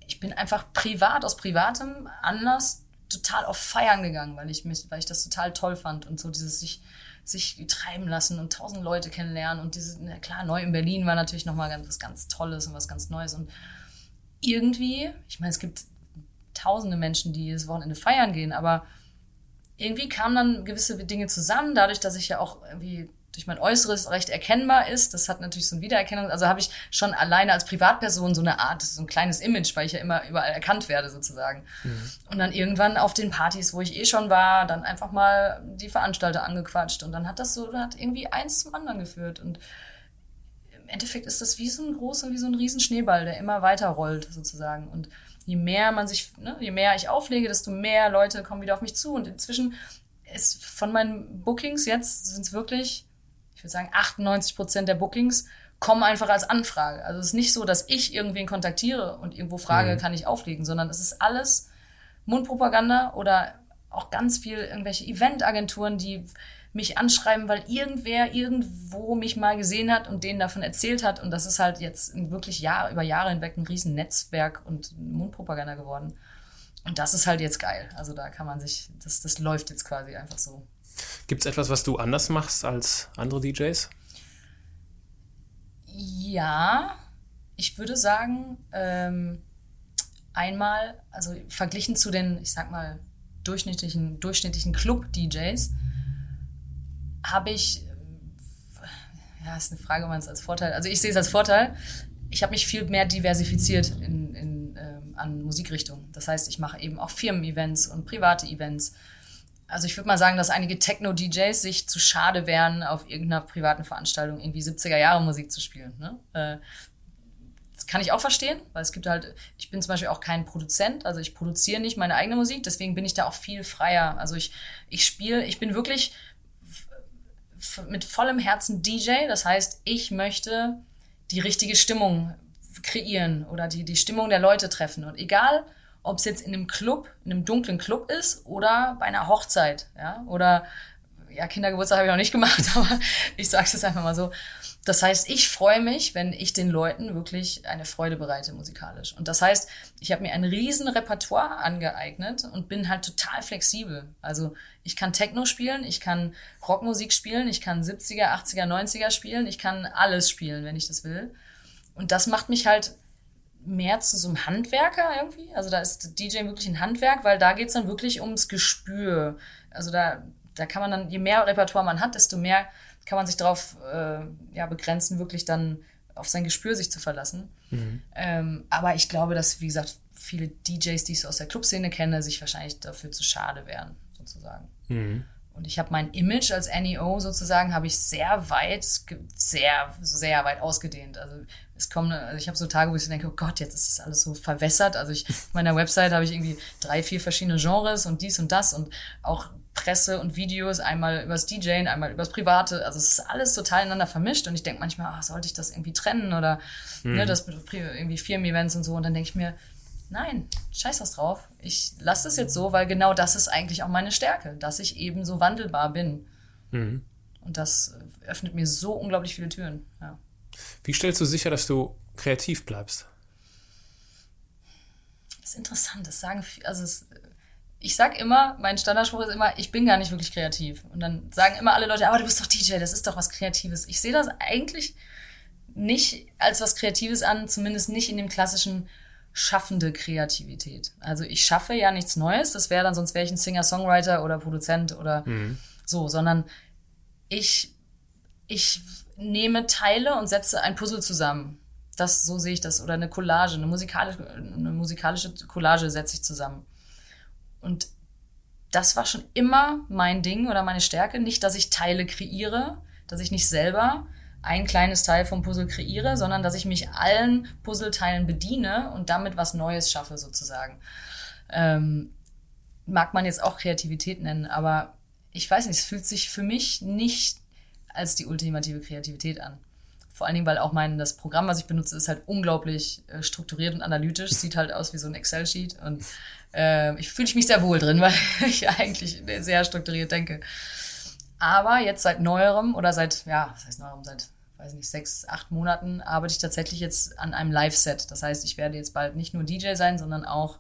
ich bin einfach privat, aus privatem Anlass total auf Feiern gegangen, weil ich mich, weil ich das total toll fand und so dieses sich, sich treiben lassen und tausend Leute kennenlernen. Und diese, na klar, neu in Berlin war natürlich nochmal was ganz Tolles und was ganz Neues. Und irgendwie, ich meine, es gibt tausende Menschen, die das Wochenende feiern gehen, aber irgendwie kamen dann gewisse Dinge zusammen, dadurch, dass ich ja auch irgendwie durch mein Äußeres recht erkennbar ist. Das hat natürlich so ein Wiedererkennung. Also habe ich schon alleine als Privatperson so eine Art, so ein kleines Image, weil ich ja immer überall erkannt werde sozusagen. Mhm. Und dann irgendwann auf den Partys, wo ich eh schon war, dann einfach mal die Veranstalter angequatscht. Und dann hat das so, hat irgendwie eins zum anderen geführt. Und im Endeffekt ist das wie so ein großer, wie so ein Riesenschneeball, der immer weiter rollt sozusagen. Und je mehr man sich, ne, je mehr ich auflege, desto mehr Leute kommen wieder auf mich zu. Und inzwischen ist von meinen Bookings jetzt sind es wirklich, ich würde sagen, 98 Prozent der Bookings kommen einfach als Anfrage. Also es ist nicht so, dass ich irgendwen kontaktiere und irgendwo frage, mhm. kann ich auflegen, sondern es ist alles Mundpropaganda oder auch ganz viel irgendwelche Eventagenturen, die mich anschreiben, weil irgendwer irgendwo mich mal gesehen hat und denen davon erzählt hat. Und das ist halt jetzt wirklich Jahr, über Jahre hinweg ein riesen Netzwerk und Mundpropaganda geworden. Und das ist halt jetzt geil. Also da kann man sich, das, das läuft jetzt quasi einfach so. Gibt es etwas, was du anders machst als andere DJs? Ja, ich würde sagen, ähm, einmal, also verglichen zu den, ich sag mal, durchschnittlichen, durchschnittlichen Club-DJs, habe ich, ja, ist eine Frage, ob man es als Vorteil, also ich sehe es als Vorteil, ich habe mich viel mehr diversifiziert in, in, ähm, an Musikrichtungen. Das heißt, ich mache eben auch Firmen-Events und private Events. Also ich würde mal sagen, dass einige Techno-DJs sich zu schade wären, auf irgendeiner privaten Veranstaltung irgendwie 70er-Jahre-Musik zu spielen. Ne? Äh, das kann ich auch verstehen, weil es gibt halt, ich bin zum Beispiel auch kein Produzent, also ich produziere nicht meine eigene Musik, deswegen bin ich da auch viel freier. Also ich, ich spiele, ich bin wirklich mit vollem Herzen DJ, das heißt, ich möchte die richtige Stimmung kreieren oder die, die Stimmung der Leute treffen. Und egal, ob es jetzt in einem Club, in einem dunklen Club ist oder bei einer Hochzeit, ja, oder ja, Kindergeburtstag habe ich noch nicht gemacht, aber ich sage es einfach mal so. Das heißt, ich freue mich, wenn ich den Leuten wirklich eine Freude bereite musikalisch. Und das heißt, ich habe mir ein riesen Repertoire angeeignet und bin halt total flexibel. Also ich kann Techno spielen, ich kann Rockmusik spielen, ich kann 70er, 80er, 90er spielen, ich kann alles spielen, wenn ich das will. Und das macht mich halt mehr zu so einem Handwerker irgendwie. Also da ist DJ wirklich ein Handwerk, weil da geht's dann wirklich ums Gespür. Also da, da kann man dann, je mehr Repertoire man hat, desto mehr kann man sich darauf äh, ja, begrenzen, wirklich dann auf sein Gespür sich zu verlassen. Mhm. Ähm, aber ich glaube, dass, wie gesagt, viele DJs, die ich so aus der Clubszene kenne, sich wahrscheinlich dafür zu schade wären, sozusagen. Mhm. Und ich habe mein Image als NEO sozusagen, habe ich sehr weit, sehr, sehr weit ausgedehnt. Also es kommen, also ich habe so Tage, wo ich so denke, oh Gott, jetzt ist das alles so verwässert. Also ich, auf meiner Website habe ich irgendwie drei, vier verschiedene Genres und dies und das und auch Presse und Videos, einmal übers DJing, einmal übers Private. Also es ist alles total ineinander vermischt und ich denke manchmal, ach, sollte ich das irgendwie trennen oder mhm. ne, das irgendwie Firmen-Events und so. Und dann denke ich mir, nein, scheiß was drauf. Ich lasse es jetzt so, weil genau das ist eigentlich auch meine Stärke, dass ich eben so wandelbar bin. Mhm. Und das öffnet mir so unglaublich viele Türen. Ja. Wie stellst du sicher, dass du kreativ bleibst? Das ist interessant. Das sagen, also es, ich sag immer, mein Standardspruch ist immer, ich bin gar nicht wirklich kreativ. Und dann sagen immer alle Leute, aber du bist doch DJ, das ist doch was Kreatives. Ich sehe das eigentlich nicht als was Kreatives an, zumindest nicht in dem klassischen schaffende Kreativität. Also ich schaffe ja nichts Neues, das wäre dann, sonst wäre ich ein Singer-Songwriter oder Produzent oder mhm. so, sondern ich, ich nehme Teile und setze ein Puzzle zusammen. Das, so sehe ich das. Oder eine Collage, eine musikalische, eine musikalische Collage setze ich zusammen. Und das war schon immer mein Ding oder meine Stärke. Nicht, dass ich Teile kreiere, dass ich nicht selber ein kleines Teil vom Puzzle kreiere, sondern dass ich mich allen Puzzleteilen bediene und damit was Neues schaffe, sozusagen. Ähm, mag man jetzt auch Kreativität nennen, aber ich weiß nicht, es fühlt sich für mich nicht als die ultimative Kreativität an. Vor allen Dingen, weil auch mein, das Programm, was ich benutze, ist halt unglaublich äh, strukturiert und analytisch. Sieht halt aus wie so ein Excel-Sheet. Und äh, ich fühle mich sehr wohl drin, weil ich eigentlich sehr strukturiert denke. Aber jetzt seit neuerem oder seit, ja, was heißt neuerem, seit, weiß nicht, sechs, acht Monaten arbeite ich tatsächlich jetzt an einem Live-Set. Das heißt, ich werde jetzt bald nicht nur DJ sein, sondern auch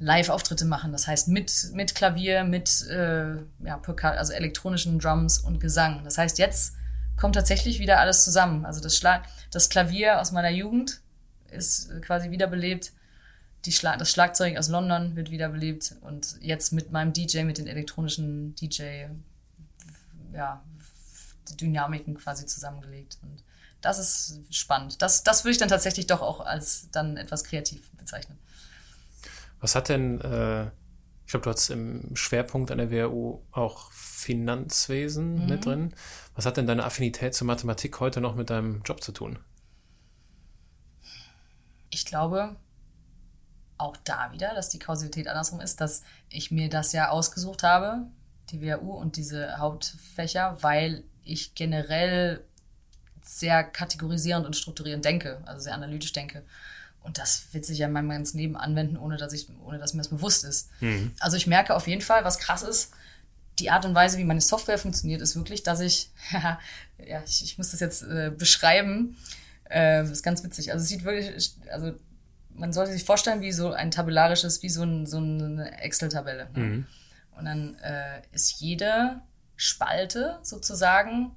Live-Auftritte machen. Das heißt, mit, mit Klavier, mit äh, ja, also elektronischen Drums und Gesang. Das heißt, jetzt kommt tatsächlich wieder alles zusammen. Also das, Schlag, das Klavier aus meiner Jugend ist quasi wiederbelebt. Die Schla das Schlagzeug aus London wird wiederbelebt. Und jetzt mit meinem DJ, mit den elektronischen DJ, ja, Dynamiken quasi zusammengelegt. Und das ist spannend. Das, das würde ich dann tatsächlich doch auch als dann etwas kreativ bezeichnen. Was hat denn, äh, ich glaube, du hast im Schwerpunkt an der WHU auch Finanzwesen mhm. mit drin. Was hat denn deine Affinität zur Mathematik heute noch mit deinem Job zu tun? Ich glaube, auch da wieder, dass die Kausalität andersrum ist, dass ich mir das ja ausgesucht habe, die WHU und diese Hauptfächer, weil ich generell sehr kategorisierend und strukturierend denke, also sehr analytisch denke. Und das wird sich ja in meinem ganzen Leben anwenden, ohne dass, ich, ohne dass mir das bewusst ist. Mhm. Also ich merke auf jeden Fall, was krass ist, die Art und Weise, wie meine Software funktioniert, ist wirklich, dass ich, ja, ich, ich muss das jetzt äh, beschreiben, äh, das ist ganz witzig. Also es sieht wirklich, also man sollte sich vorstellen, wie so ein tabellarisches, wie so, ein, so eine Excel-Tabelle. Ne? Mhm. Und dann äh, ist jede Spalte sozusagen,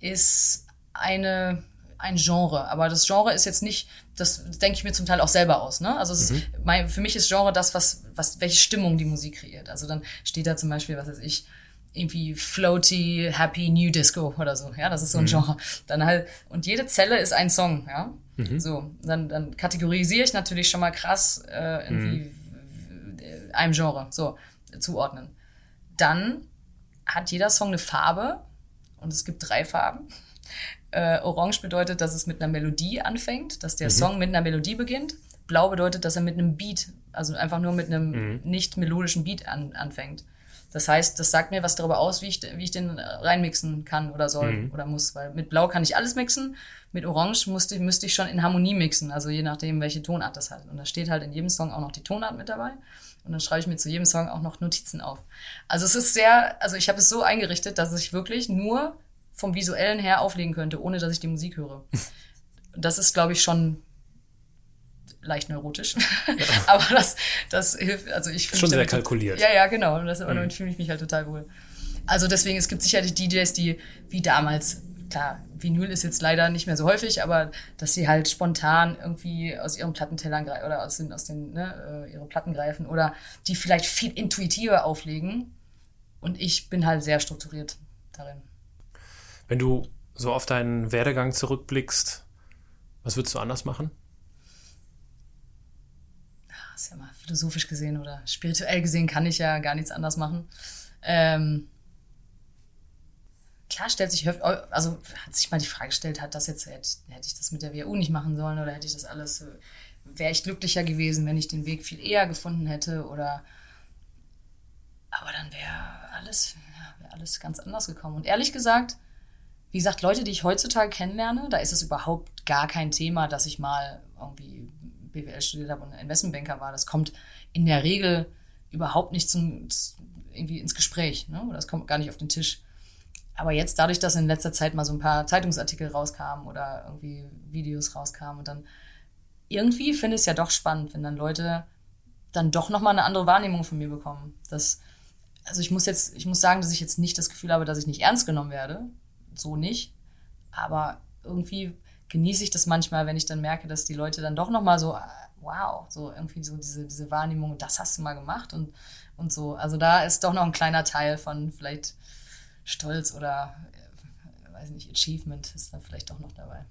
ist eine, ein Genre, aber das Genre ist jetzt nicht, das denke ich mir zum Teil auch selber aus. Ne? Also ist, mein, für mich ist Genre das, was, was, welche Stimmung die Musik kreiert. Also dann steht da zum Beispiel, was weiß ich, irgendwie floaty, happy, new disco oder so. Ja, das ist so ein Genre. Dann halt, und jede Zelle ist ein Song, ja. So, dann, dann kategorisiere ich natürlich schon mal krass äh, irgendwie äh, einem Genre, so, zuordnen. Dann hat jeder Song eine Farbe und es gibt drei Farben. Äh, Orange bedeutet, dass es mit einer Melodie anfängt, dass der Song mit einer Melodie beginnt. Blau bedeutet, dass er mit einem Beat, also einfach nur mit einem nicht melodischen Beat an, anfängt. Das heißt, das sagt mir was darüber aus, wie ich, wie ich den reinmixen kann oder soll oder muss. Weil mit Blau kann ich alles mixen, mit Orange musste, müsste ich schon in Harmonie mixen, also je nachdem, welche Tonart das hat. Und da steht halt in jedem Song auch noch die Tonart mit dabei. Und dann schreibe ich mir zu jedem Song auch noch Notizen auf. Also es ist sehr, also ich habe es so eingerichtet, dass ich wirklich nur vom visuellen her auflegen könnte, ohne dass ich die Musik höre. Das ist, glaube ich, schon leicht neurotisch. Aber das, das hilft, also ich fühle Schon sehr kalkuliert. Ja, ja, genau. Und das, aber damit fühle ich mich halt total wohl. Also deswegen, es gibt sicherlich DJs, die wie damals, klar, Vinyl ist jetzt leider nicht mehr so häufig, aber dass sie halt spontan irgendwie aus ihren Plattentellern greifen oder aus den, aus den ne, äh, ihre Platten greifen oder die vielleicht viel intuitiver auflegen. Und ich bin halt sehr strukturiert darin. Wenn du so auf deinen Werdegang zurückblickst, was würdest du anders machen? Das ist ja mal philosophisch gesehen oder spirituell gesehen kann ich ja gar nichts anders machen. Ähm, klar stellt sich, also hat sich mal die Frage gestellt, hat das jetzt, hätte, hätte ich das mit der WU nicht machen sollen oder hätte ich das alles, äh, wäre ich glücklicher gewesen, wenn ich den Weg viel eher gefunden hätte oder, aber dann wäre alles, ja, wäre alles ganz anders gekommen. Und ehrlich gesagt, wie gesagt, Leute, die ich heutzutage kennenlerne, da ist es überhaupt gar kein Thema, dass ich mal irgendwie BWL studiert habe und Investmentbanker war. Das kommt in der Regel überhaupt nicht zum, irgendwie ins Gespräch. Ne? Das kommt gar nicht auf den Tisch. Aber jetzt dadurch, dass in letzter Zeit mal so ein paar Zeitungsartikel rauskamen oder irgendwie Videos rauskamen und dann irgendwie finde ich es ja doch spannend, wenn dann Leute dann doch nochmal eine andere Wahrnehmung von mir bekommen. Das, also ich muss jetzt, ich muss sagen, dass ich jetzt nicht das Gefühl habe, dass ich nicht ernst genommen werde. So nicht. Aber irgendwie genieße ich das manchmal, wenn ich dann merke, dass die Leute dann doch nochmal so, wow, so irgendwie so diese, diese Wahrnehmung, das hast du mal gemacht und, und so. Also da ist doch noch ein kleiner Teil von vielleicht Stolz oder, äh, weiß nicht, Achievement ist dann vielleicht doch noch dabei.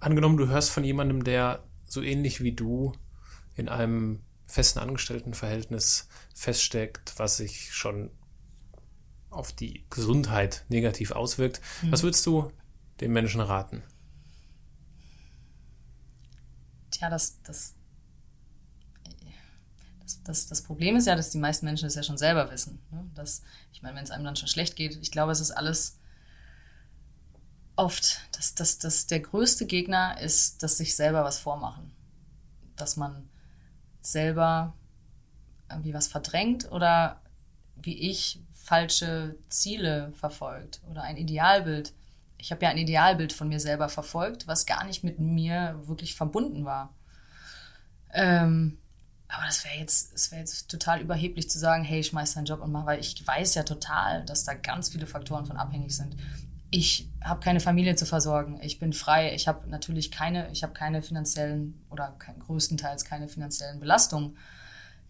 Angenommen, du hörst von jemandem, der so ähnlich wie du in einem festen Angestelltenverhältnis feststeckt, was sich schon auf die Gesundheit negativ auswirkt. Was würdest du den Menschen raten? Tja, das, das, das, das, das Problem ist ja, dass die meisten Menschen das ja schon selber wissen. Ne? Dass, ich meine, wenn es einem dann schon schlecht geht, ich glaube, es ist alles oft, dass, dass, dass der größte Gegner ist, dass sich selber was vormachen. Dass man selber irgendwie was verdrängt oder wie ich falsche Ziele verfolgt oder ein Idealbild. Ich habe ja ein Idealbild von mir selber verfolgt, was gar nicht mit mir wirklich verbunden war. Ähm, aber das wäre jetzt, es wäre jetzt total überheblich zu sagen, hey, schmeiß deinen Job und mach, weil ich weiß ja total, dass da ganz viele Faktoren von abhängig sind. Ich habe keine Familie zu versorgen. Ich bin frei. Ich habe natürlich keine, ich habe keine finanziellen oder größtenteils keine finanziellen Belastungen.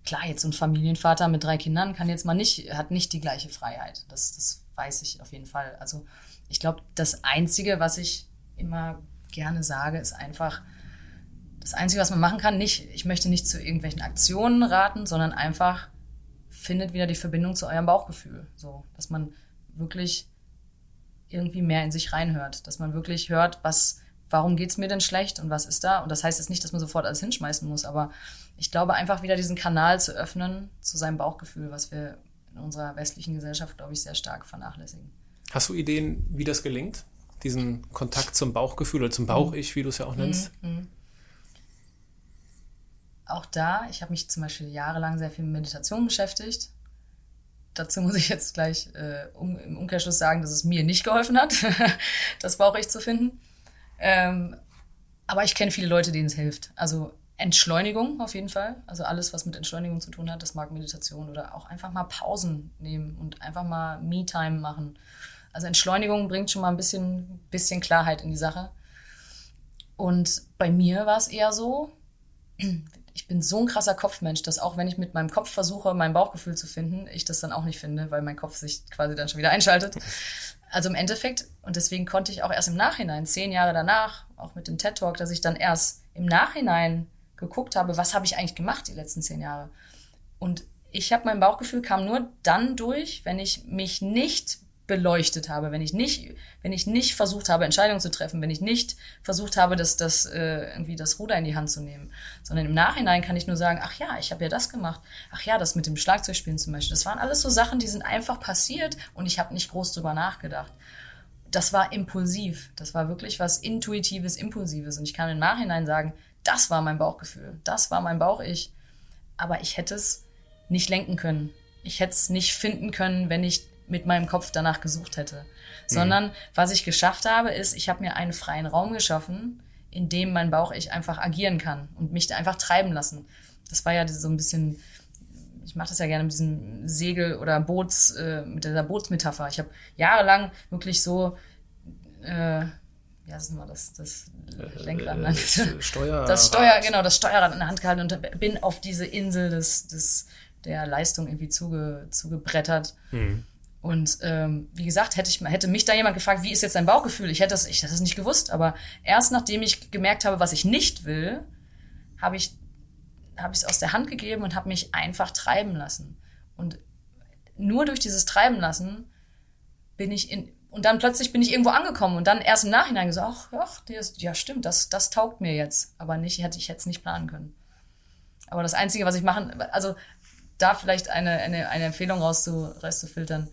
Klar, jetzt ein Familienvater mit drei Kindern kann jetzt mal nicht, hat nicht die gleiche Freiheit. Das, das weiß ich auf jeden Fall. Also ich glaube, das Einzige, was ich immer gerne sage, ist einfach, das Einzige, was man machen kann, nicht, ich möchte nicht zu irgendwelchen Aktionen raten, sondern einfach findet wieder die Verbindung zu eurem Bauchgefühl. So, dass man wirklich irgendwie mehr in sich reinhört, dass man wirklich hört, was, warum geht's mir denn schlecht und was ist da? Und das heißt jetzt nicht, dass man sofort alles hinschmeißen muss, aber ich glaube einfach wieder diesen Kanal zu öffnen zu seinem Bauchgefühl, was wir in unserer westlichen Gesellschaft, glaube ich, sehr stark vernachlässigen. Hast du Ideen, wie das gelingt? Diesen Kontakt zum Bauchgefühl oder zum Bauch-Ich, wie du es ja auch nennst? Auch da, ich habe mich zum Beispiel jahrelang sehr viel mit Meditation beschäftigt. Dazu muss ich jetzt gleich äh, um, im Umkehrschluss sagen, dass es mir nicht geholfen hat, das Bauch-Ich zu finden. Ähm, aber ich kenne viele Leute, denen es hilft. Also Entschleunigung auf jeden Fall. Also alles, was mit Entschleunigung zu tun hat, das mag Meditation oder auch einfach mal Pausen nehmen und einfach mal Me-Time machen. Also Entschleunigung bringt schon mal ein bisschen, bisschen Klarheit in die Sache. Und bei mir war es eher so, ich bin so ein krasser Kopfmensch, dass auch wenn ich mit meinem Kopf versuche, mein Bauchgefühl zu finden, ich das dann auch nicht finde, weil mein Kopf sich quasi dann schon wieder einschaltet. Also im Endeffekt, und deswegen konnte ich auch erst im Nachhinein, zehn Jahre danach, auch mit dem TED Talk, dass ich dann erst im Nachhinein geguckt habe, was habe ich eigentlich gemacht die letzten zehn Jahre. Und ich habe mein Bauchgefühl kam nur dann durch, wenn ich mich nicht beleuchtet habe, wenn ich nicht, wenn ich nicht versucht habe, Entscheidungen zu treffen, wenn ich nicht versucht habe, das, das äh, irgendwie das Ruder in die Hand zu nehmen, sondern im Nachhinein kann ich nur sagen, ach ja, ich habe ja das gemacht, ach ja, das mit dem Schlagzeugspielen zum Beispiel, das waren alles so Sachen, die sind einfach passiert und ich habe nicht groß drüber nachgedacht. Das war impulsiv, das war wirklich was intuitives, impulsives. Und ich kann im Nachhinein sagen, das war mein Bauchgefühl, das war mein Bauch-Ich, aber ich hätte es nicht lenken können. Ich hätte es nicht finden können, wenn ich mit meinem Kopf danach gesucht hätte. Sondern mhm. was ich geschafft habe, ist, ich habe mir einen freien Raum geschaffen, in dem mein Bauch ich einfach agieren kann und mich einfach treiben lassen. Das war ja so ein bisschen, ich mache das ja gerne mit diesem Segel- oder Boots, äh, mit dieser Bootsmetapher. Ich habe jahrelang wirklich so, äh, wie heißt mal das, das Lenkrad, äh, äh, Steuer, das Steuer, genau, das Steuerrad in der Hand gehalten und bin auf diese Insel des, des der Leistung irgendwie zuge, zugebrettert. Mhm. Und ähm, wie gesagt, hätte, ich, hätte mich da jemand gefragt, wie ist jetzt dein Bauchgefühl? Ich hätte das, ich hätte das nicht gewusst. Aber erst nachdem ich gemerkt habe, was ich nicht will, habe ich habe ich es aus der Hand gegeben und habe mich einfach treiben lassen. Und nur durch dieses Treiben lassen bin ich in und dann plötzlich bin ich irgendwo angekommen und dann erst im Nachhinein gesagt, ach, ach ja, stimmt, das, das taugt mir jetzt. Aber nicht, hätte ich jetzt nicht planen können. Aber das Einzige, was ich machen, also da vielleicht eine, eine, eine Empfehlung rauszu, rauszufiltern,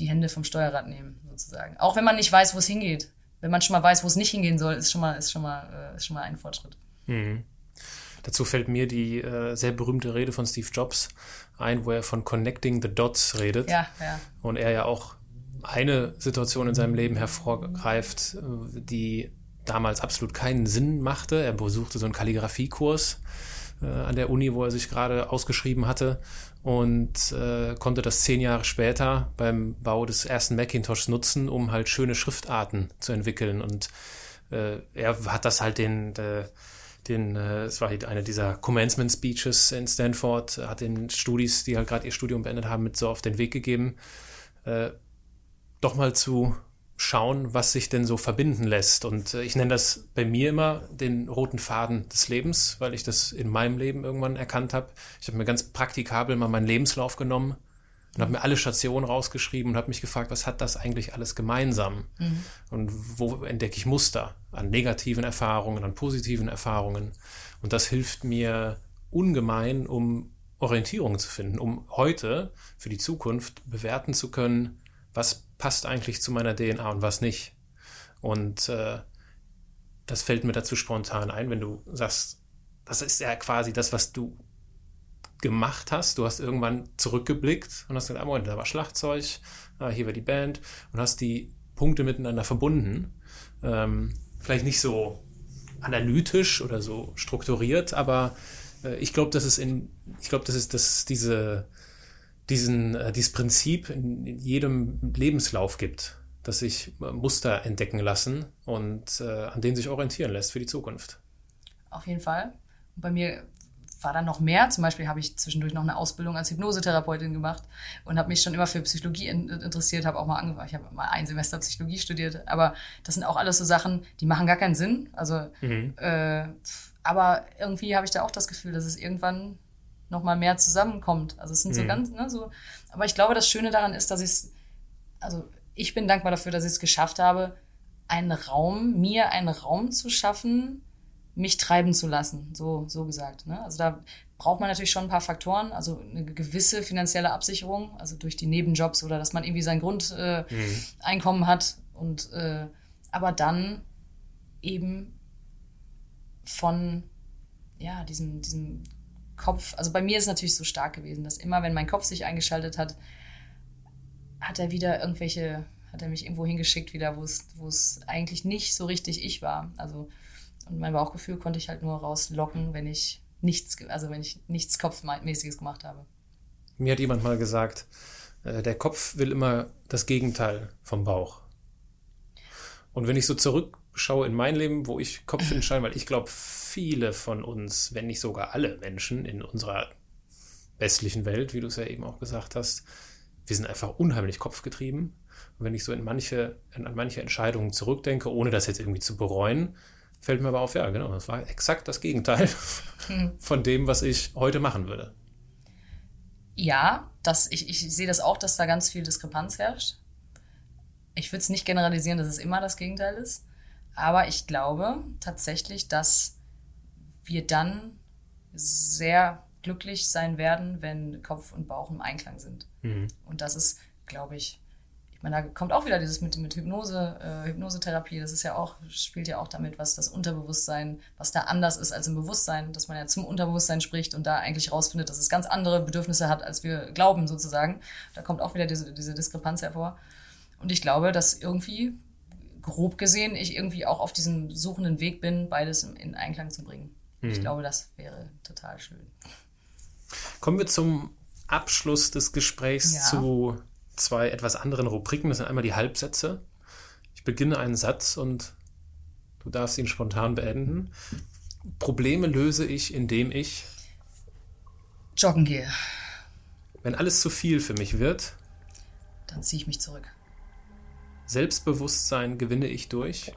die Hände vom Steuerrad nehmen, sozusagen. Auch wenn man nicht weiß, wo es hingeht. Wenn man schon mal weiß, wo es nicht hingehen soll, ist schon mal, ist schon mal, äh, ist schon mal ein Fortschritt. Mhm. Dazu fällt mir die äh, sehr berühmte Rede von Steve Jobs ein, wo er von Connecting the Dots redet. Ja, ja. Und er ja auch eine Situation in seinem Leben hervorgreift, die damals absolut keinen Sinn machte. Er besuchte so einen Kalligrafiekurs äh, an der Uni, wo er sich gerade ausgeschrieben hatte und äh, konnte das zehn Jahre später beim Bau des ersten Macintosh nutzen, um halt schöne Schriftarten zu entwickeln. Und äh, er hat das halt den, äh, den äh, es war halt eine dieser Commencement Speeches in Stanford, hat den Studis, die halt gerade ihr Studium beendet haben, mit so auf den Weg gegeben, äh, doch mal zu schauen, was sich denn so verbinden lässt. Und äh, ich nenne das bei mir immer den roten Faden des Lebens, weil ich das in meinem Leben irgendwann erkannt habe. Ich habe mir ganz praktikabel mal meinen Lebenslauf genommen und habe mir alle Stationen rausgeschrieben und habe mich gefragt, was hat das eigentlich alles gemeinsam? Mhm. Und wo entdecke ich Muster an negativen Erfahrungen, an positiven Erfahrungen? Und das hilft mir ungemein, um Orientierung zu finden, um heute für die Zukunft bewerten zu können, was passt eigentlich zu meiner DNA und was nicht. Und äh, das fällt mir dazu spontan ein, wenn du sagst, das ist ja quasi das, was du gemacht hast. Du hast irgendwann zurückgeblickt und hast gesagt, ah, Moment, da war Schlagzeug, ah, hier war die Band und hast die Punkte miteinander verbunden. Ähm, vielleicht nicht so analytisch oder so strukturiert, aber äh, ich glaube, dass es in, ich glaube, das ist dass diese diesen, äh, dieses Prinzip in, in jedem Lebenslauf gibt, dass sich äh, Muster entdecken lassen und äh, an denen sich orientieren lässt für die Zukunft. Auf jeden Fall. Und bei mir war da noch mehr. Zum Beispiel habe ich zwischendurch noch eine Ausbildung als Hypnosetherapeutin gemacht und habe mich schon immer für Psychologie in, interessiert, habe auch mal angefangen, ich habe mal ein Semester Psychologie studiert, aber das sind auch alles so Sachen, die machen gar keinen Sinn. Also, mhm. äh, aber irgendwie habe ich da auch das Gefühl, dass es irgendwann noch mal mehr zusammenkommt. Also es sind mhm. so ganz, ne, so. Aber ich glaube, das Schöne daran ist, dass ich es, also ich bin dankbar dafür, dass ich es geschafft habe, einen Raum, mir einen Raum zu schaffen, mich treiben zu lassen, so, so gesagt. Ne? Also da braucht man natürlich schon ein paar Faktoren, also eine gewisse finanzielle Absicherung, also durch die Nebenjobs oder dass man irgendwie sein Grundeinkommen äh, mhm. hat und äh, aber dann eben von ja, diesem, diesem Kopf, also bei mir ist es natürlich so stark gewesen, dass immer, wenn mein Kopf sich eingeschaltet hat, hat er wieder irgendwelche, hat er mich irgendwo hingeschickt wieder, wo es, wo es eigentlich nicht so richtig ich war. Also, und mein Bauchgefühl konnte ich halt nur rauslocken, wenn ich nichts, also wenn ich nichts Kopfmäßiges gemacht habe. Mir hat jemand mal gesagt, äh, der Kopf will immer das Gegenteil vom Bauch. Und wenn ich so zurück schaue in mein Leben, wo ich Kopf entscheide, weil ich glaube, viele von uns, wenn nicht sogar alle Menschen in unserer westlichen Welt, wie du es ja eben auch gesagt hast, wir sind einfach unheimlich kopfgetrieben. Und wenn ich so in manche, an manche Entscheidungen zurückdenke, ohne das jetzt irgendwie zu bereuen, fällt mir aber auf, ja, genau, das war exakt das Gegenteil hm. von dem, was ich heute machen würde. Ja, das, ich, ich sehe das auch, dass da ganz viel Diskrepanz herrscht. Ich würde es nicht generalisieren, dass es immer das Gegenteil ist. Aber ich glaube tatsächlich, dass wir dann sehr glücklich sein werden, wenn Kopf und Bauch im Einklang sind. Mhm. Und das ist, glaube ich, ich meine, da kommt auch wieder dieses mit, mit Hypnose, äh, Hypnosetherapie, das ist ja auch, spielt ja auch damit, was das Unterbewusstsein, was da anders ist als im Bewusstsein, dass man ja zum Unterbewusstsein spricht und da eigentlich rausfindet, dass es ganz andere Bedürfnisse hat, als wir glauben, sozusagen. Da kommt auch wieder diese, diese Diskrepanz hervor. Und ich glaube, dass irgendwie, grob gesehen, ich irgendwie auch auf diesem suchenden Weg bin, beides in Einklang zu bringen. Mhm. Ich glaube, das wäre total schön. Kommen wir zum Abschluss des Gesprächs ja. zu zwei etwas anderen Rubriken. Das sind einmal die Halbsätze. Ich beginne einen Satz und du darfst ihn spontan beenden. Probleme löse ich, indem ich joggen gehe. Wenn alles zu viel für mich wird, dann ziehe ich mich zurück. Selbstbewusstsein gewinne ich durch.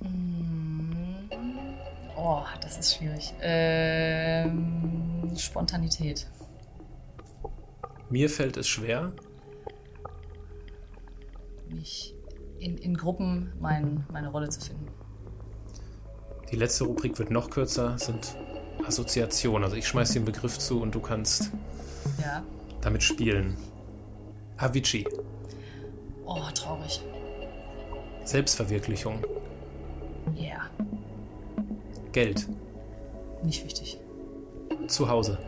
Mm. Oh, das ist schwierig. Ähm, Spontanität. Mir fällt es schwer. Mich in, in Gruppen mein, meine Rolle zu finden. Die letzte Rubrik wird noch kürzer, sind Assoziationen. Also ich schmeiß den Begriff zu und du kannst ja. damit spielen. Avicii. Oh, traurig. Selbstverwirklichung. Ja. Yeah. Geld. Nicht wichtig. Zu Hause.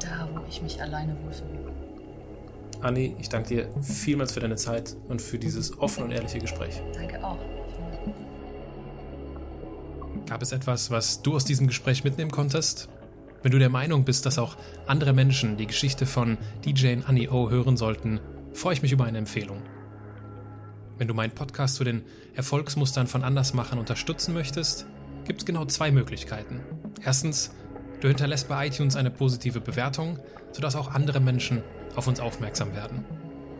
Da, wo ich mich alleine wohlfühle. Anni, ich danke dir vielmals für deine Zeit und für dieses offene und ehrliche Gespräch. Danke auch. Gab es etwas, was du aus diesem Gespräch mitnehmen konntest? Wenn du der Meinung bist, dass auch andere Menschen die Geschichte von DJ Annie O hören sollten, freue ich mich über eine Empfehlung. Wenn du meinen Podcast zu den Erfolgsmustern von Andersmachern unterstützen möchtest, gibt es genau zwei Möglichkeiten. Erstens, du hinterlässt bei iTunes eine positive Bewertung, sodass auch andere Menschen auf uns aufmerksam werden.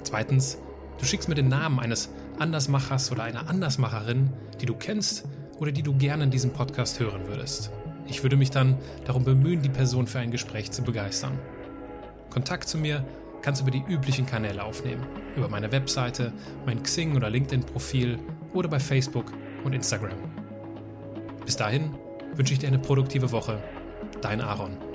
Zweitens, du schickst mir den Namen eines Andersmachers oder einer Andersmacherin, die du kennst oder die du gerne in diesem Podcast hören würdest. Ich würde mich dann darum bemühen, die Person für ein Gespräch zu begeistern. Kontakt zu mir kannst du über die üblichen Kanäle aufnehmen. Über meine Webseite, mein Xing- oder LinkedIn-Profil oder bei Facebook und Instagram. Bis dahin wünsche ich dir eine produktive Woche. Dein Aaron.